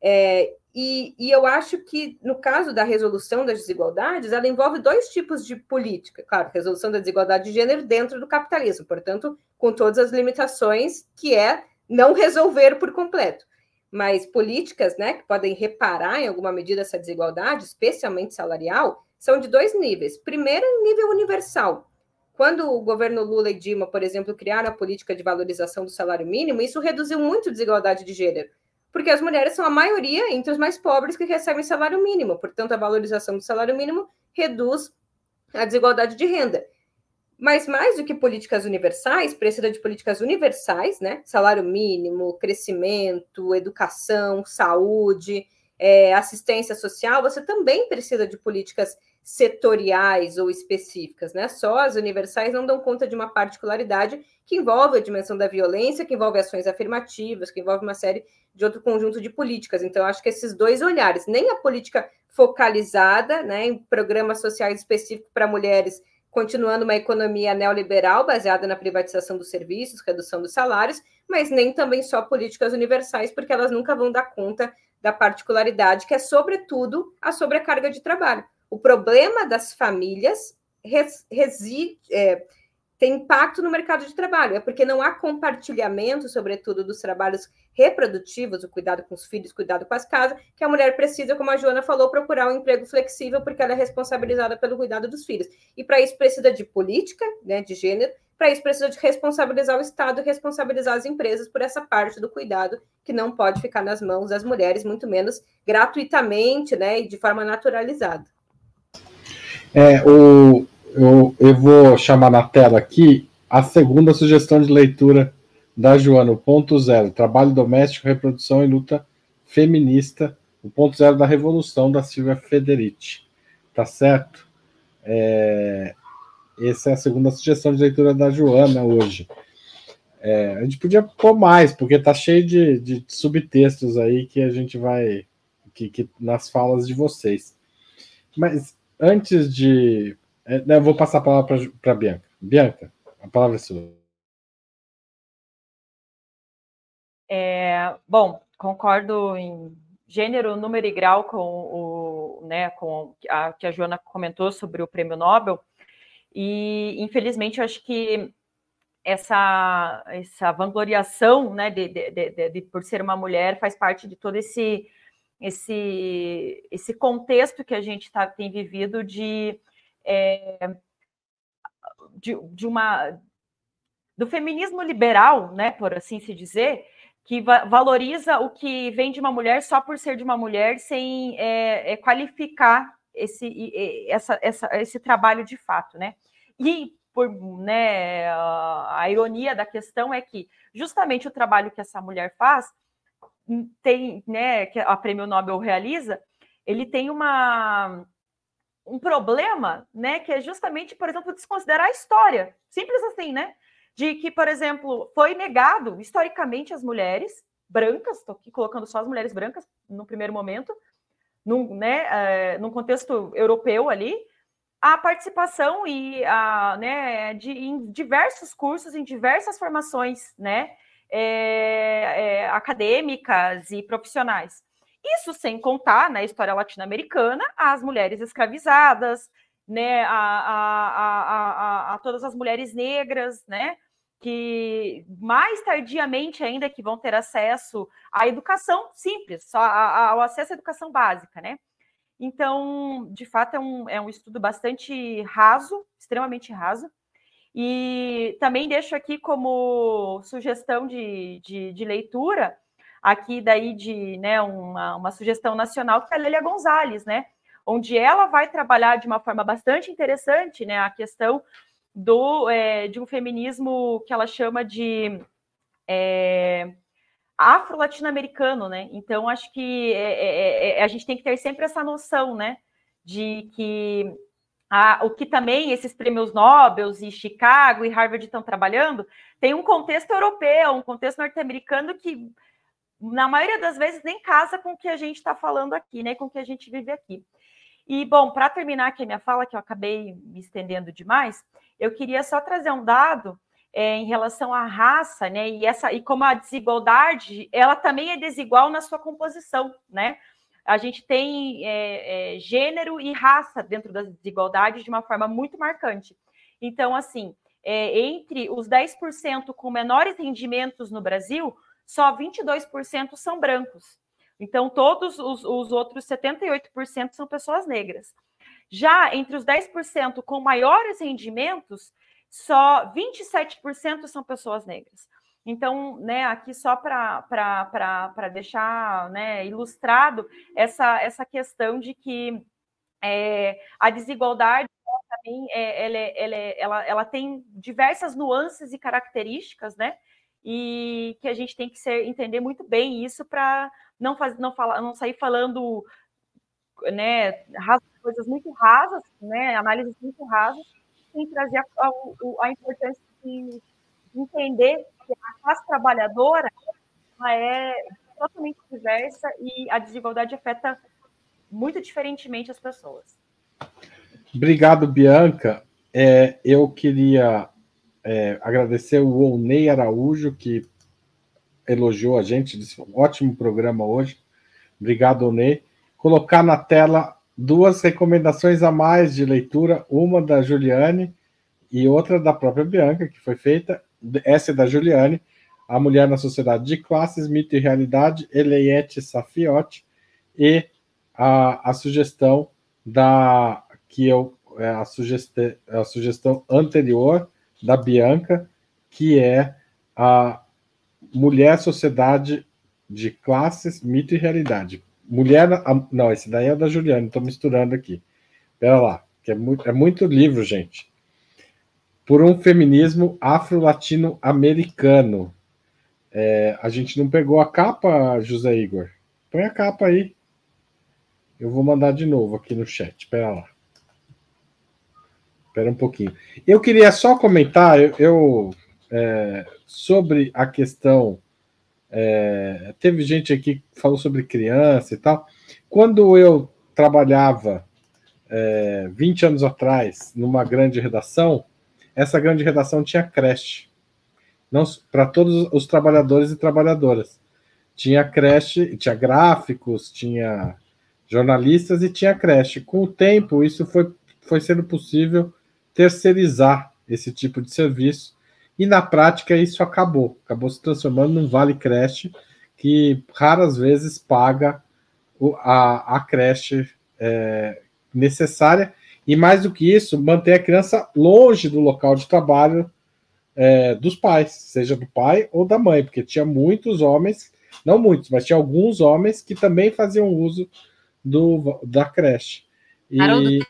É, e, e, eu acho que, no caso da resolução das desigualdades, ela envolve dois tipos de política. Claro, resolução da desigualdade de gênero dentro do capitalismo, portanto, com todas as limitações, que é não resolver por completo mas políticas né, que podem reparar em alguma medida essa desigualdade, especialmente salarial, são de dois níveis. Primeiro, nível universal. Quando o governo Lula e Dilma, por exemplo, criaram a política de valorização do salário mínimo, isso reduziu muito a desigualdade de gênero, porque as mulheres são a maioria entre os mais pobres que recebem salário mínimo. Portanto, a valorização do salário mínimo reduz a desigualdade de renda. Mas mais do que políticas universais, precisa de políticas universais, né? Salário mínimo, crescimento, educação, saúde, é, assistência social. Você também precisa de políticas setoriais ou específicas, né? Só as universais não dão conta de uma particularidade que envolve a dimensão da violência, que envolve ações afirmativas, que envolve uma série de outro conjunto de políticas. Então, acho que esses dois olhares, nem a política focalizada, né, em programas sociais específicos para mulheres continuando uma economia neoliberal baseada na privatização dos serviços, redução dos salários, mas nem também só políticas universais, porque elas nunca vão dar conta da particularidade, que é, sobretudo, a sobrecarga de trabalho. O problema das famílias reside, é, tem impacto no mercado de trabalho, é porque não há compartilhamento, sobretudo, dos trabalhos reprodutivos, o cuidado com os filhos, cuidado com as casas, que a mulher precisa, como a Joana falou, procurar um emprego flexível, porque ela é responsabilizada pelo cuidado dos filhos. E para isso precisa de política, né, de gênero, Para isso, precisa de responsabilizar o Estado e responsabilizar as empresas por essa parte do cuidado que não pode ficar nas mãos das mulheres, muito menos gratuitamente né, e de forma naturalizada. É, o, eu, eu vou chamar na tela aqui a segunda sugestão de leitura da Joana, o ponto zero, trabalho doméstico, reprodução e luta feminista, o ponto zero da revolução da Silvia Federici. Tá certo? É, essa é a segunda sugestão de leitura da Joana hoje. É, a gente podia pôr mais, porque tá cheio de, de subtextos aí que a gente vai. Que, que nas falas de vocês. Mas antes de. É, eu vou passar a palavra para Bianca. Bianca, a palavra é sua. É, bom, concordo em gênero, número e grau com o, né, com a que a Joana comentou sobre o Prêmio Nobel. E infelizmente eu acho que essa essa vangloriação, né, de, de, de, de, por ser uma mulher faz parte de todo esse esse esse contexto que a gente tá, tem vivido de é, de, de uma do feminismo liberal, né, por assim se dizer, que va valoriza o que vem de uma mulher só por ser de uma mulher, sem é, é, qualificar esse, essa, essa, esse trabalho de fato, né? E por né, a, ironia da questão é que justamente o trabalho que essa mulher faz tem, né, que a Prêmio Nobel realiza, ele tem uma um problema, né, que é justamente, por exemplo, desconsiderar a história. Simples assim, né? De que, por exemplo, foi negado historicamente as mulheres brancas, estou aqui colocando só as mulheres brancas no primeiro momento, num, né, é, num contexto europeu ali, a participação e a, né, de, em diversos cursos, em diversas formações, né, é, é, acadêmicas e profissionais. Isso sem contar na história latino-americana as mulheres escravizadas, né, a, a, a, a, todas as mulheres negras, né, que mais tardiamente ainda que vão ter acesso à educação simples, só ao acesso à educação básica, né? Então, de fato, é um, é um estudo bastante raso, extremamente raso, e também deixo aqui como sugestão de, de, de leitura aqui daí de né, uma, uma sugestão nacional, que é a Lélia Gonzalez, né? Onde ela vai trabalhar de uma forma bastante interessante né, a questão do, é, de um feminismo que ela chama de é, afro-latino-americano, né? Então, acho que é, é, é, a gente tem que ter sempre essa noção, né? De que a, o que também esses prêmios Nobel e Chicago e Harvard estão trabalhando tem um contexto europeu, um contexto norte-americano que na maioria das vezes nem casa com o que a gente está falando aqui, né? Com o que a gente vive aqui. E, bom, para terminar aqui a minha fala, que eu acabei me estendendo demais, eu queria só trazer um dado é, em relação à raça, né? E, essa, e como a desigualdade, ela também é desigual na sua composição, né? A gente tem é, é, gênero e raça dentro das desigualdades de uma forma muito marcante. Então, assim, é, entre os 10% com menores rendimentos no Brasil, só 22% são brancos. Então, todos os, os outros 78% são pessoas negras. Já entre os 10% com maiores rendimentos, só 27% são pessoas negras. Então, né, aqui só para deixar né, ilustrado essa, essa questão de que é, a desigualdade também é, ela, ela, ela, ela, tem diversas nuances e características, né? E que a gente tem que ser, entender muito bem isso para não, faz, não, falar, não sair falando né, coisas muito rasas, né, análises muito rasas, sem trazer a, a, a importância de entender que a classe trabalhadora é totalmente diversa e a desigualdade afeta muito diferentemente as pessoas. Obrigado, Bianca. É, eu queria é, agradecer o Onei Araújo, que elogiou a gente, disse um ótimo programa hoje. Obrigado, Onei. Colocar na tela duas recomendações a mais de leitura, uma da Juliane e outra da própria Bianca, que foi feita. Essa é da Juliane, A Mulher na Sociedade de Classes, Mito e Realidade, Eleiette Safiotti, e a, a sugestão da que eu a sugestão, a sugestão anterior da Bianca, que é a Mulher, Sociedade de Classes, Mito e Realidade. Mulher. Não, esse daí é da Juliana, estou misturando aqui. Pera lá, que é muito, é muito livro, gente. Por um feminismo afro-latino-americano. É, a gente não pegou a capa, José Igor. Põe a capa aí. Eu vou mandar de novo aqui no chat. Espera lá. Espera um pouquinho. Eu queria só comentar eu, eu é, sobre a questão. É, teve gente aqui que falou sobre criança e tal. Quando eu trabalhava é, 20 anos atrás numa grande redação, essa grande redação tinha creche. Não para todos os trabalhadores e trabalhadoras. Tinha creche, tinha gráficos, tinha jornalistas e tinha creche. Com o tempo, isso foi, foi sendo possível terceirizar esse tipo de serviço. E na prática isso acabou, acabou se transformando num vale creche que raras vezes paga a, a creche é, necessária. E mais do que isso, mantém a criança longe do local de trabalho é, dos pais, seja do pai ou da mãe, porque tinha muitos homens, não muitos, mas tinha alguns homens que também faziam uso do, da creche. E... Haroldo,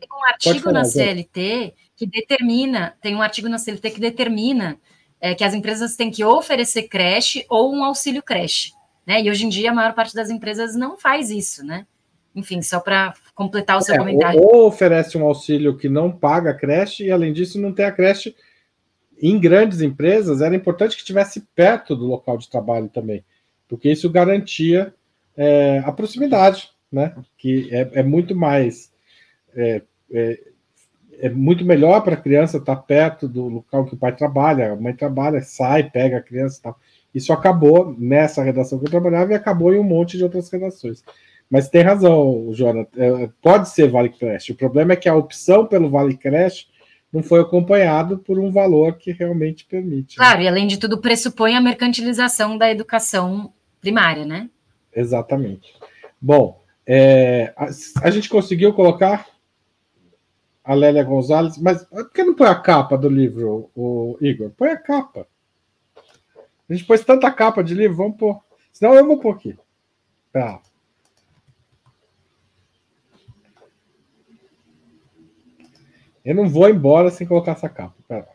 tem um artigo falar, na CLT que determina, tem um artigo na CLT que determina é, que as empresas têm que oferecer creche ou um auxílio creche. Né? E hoje em dia a maior parte das empresas não faz isso, né? Enfim, só para completar o seu é, comentário. Ou, oferece um auxílio que não paga a creche, e além disso, não tem a creche. Em grandes empresas, era importante que estivesse perto do local de trabalho também, porque isso garantia é, a proximidade, né? Que é, é muito mais é, é, é muito melhor para a criança estar perto do local que o pai trabalha, a mãe trabalha, sai, pega a criança e tal. Isso acabou nessa redação que eu trabalhava e acabou em um monte de outras redações. Mas tem razão, Jonathan. É, pode ser Vale Creche. O problema é que a opção pelo Vale Creche não foi acompanhado por um valor que realmente permite. Né? Claro, né? e além de tudo, pressupõe a mercantilização da educação primária, né? Exatamente. Bom, é, a, a, gente conseguiu colocar a Lélia Gonzalez, mas por que não põe a capa do livro, o Igor? Põe a capa. A gente pôs tanta capa de livro, vamos pôr. Senão eu vou pôr aqui. Tá. Eu não vou embora sem colocar essa capa. Pera.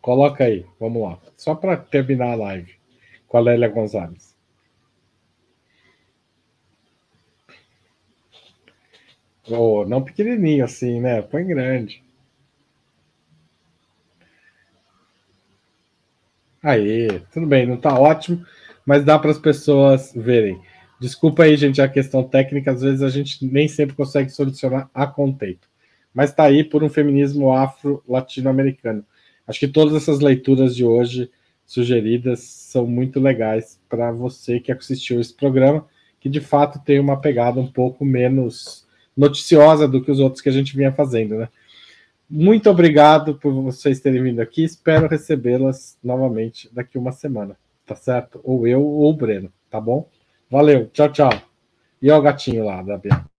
Coloca aí, vamos lá. Só para terminar a live com a Lélia Gonzalez. Oh, não pequenininho assim, né? Põe grande. Aí, tudo bem, não tá ótimo, mas dá para as pessoas verem. Desculpa aí, gente, a questão técnica, às vezes a gente nem sempre consegue solucionar a contento. Mas está aí por um feminismo afro-latino-americano. Acho que todas essas leituras de hoje sugeridas são muito legais para você que assistiu esse programa, que de fato tem uma pegada um pouco menos noticiosa do que os outros que a gente vinha fazendo, né? Muito obrigado por vocês terem vindo aqui. Espero recebê-las novamente daqui uma semana, tá certo? Ou eu ou o Breno, tá bom? Valeu, tchau, tchau. E ó o gatinho lá da Bia.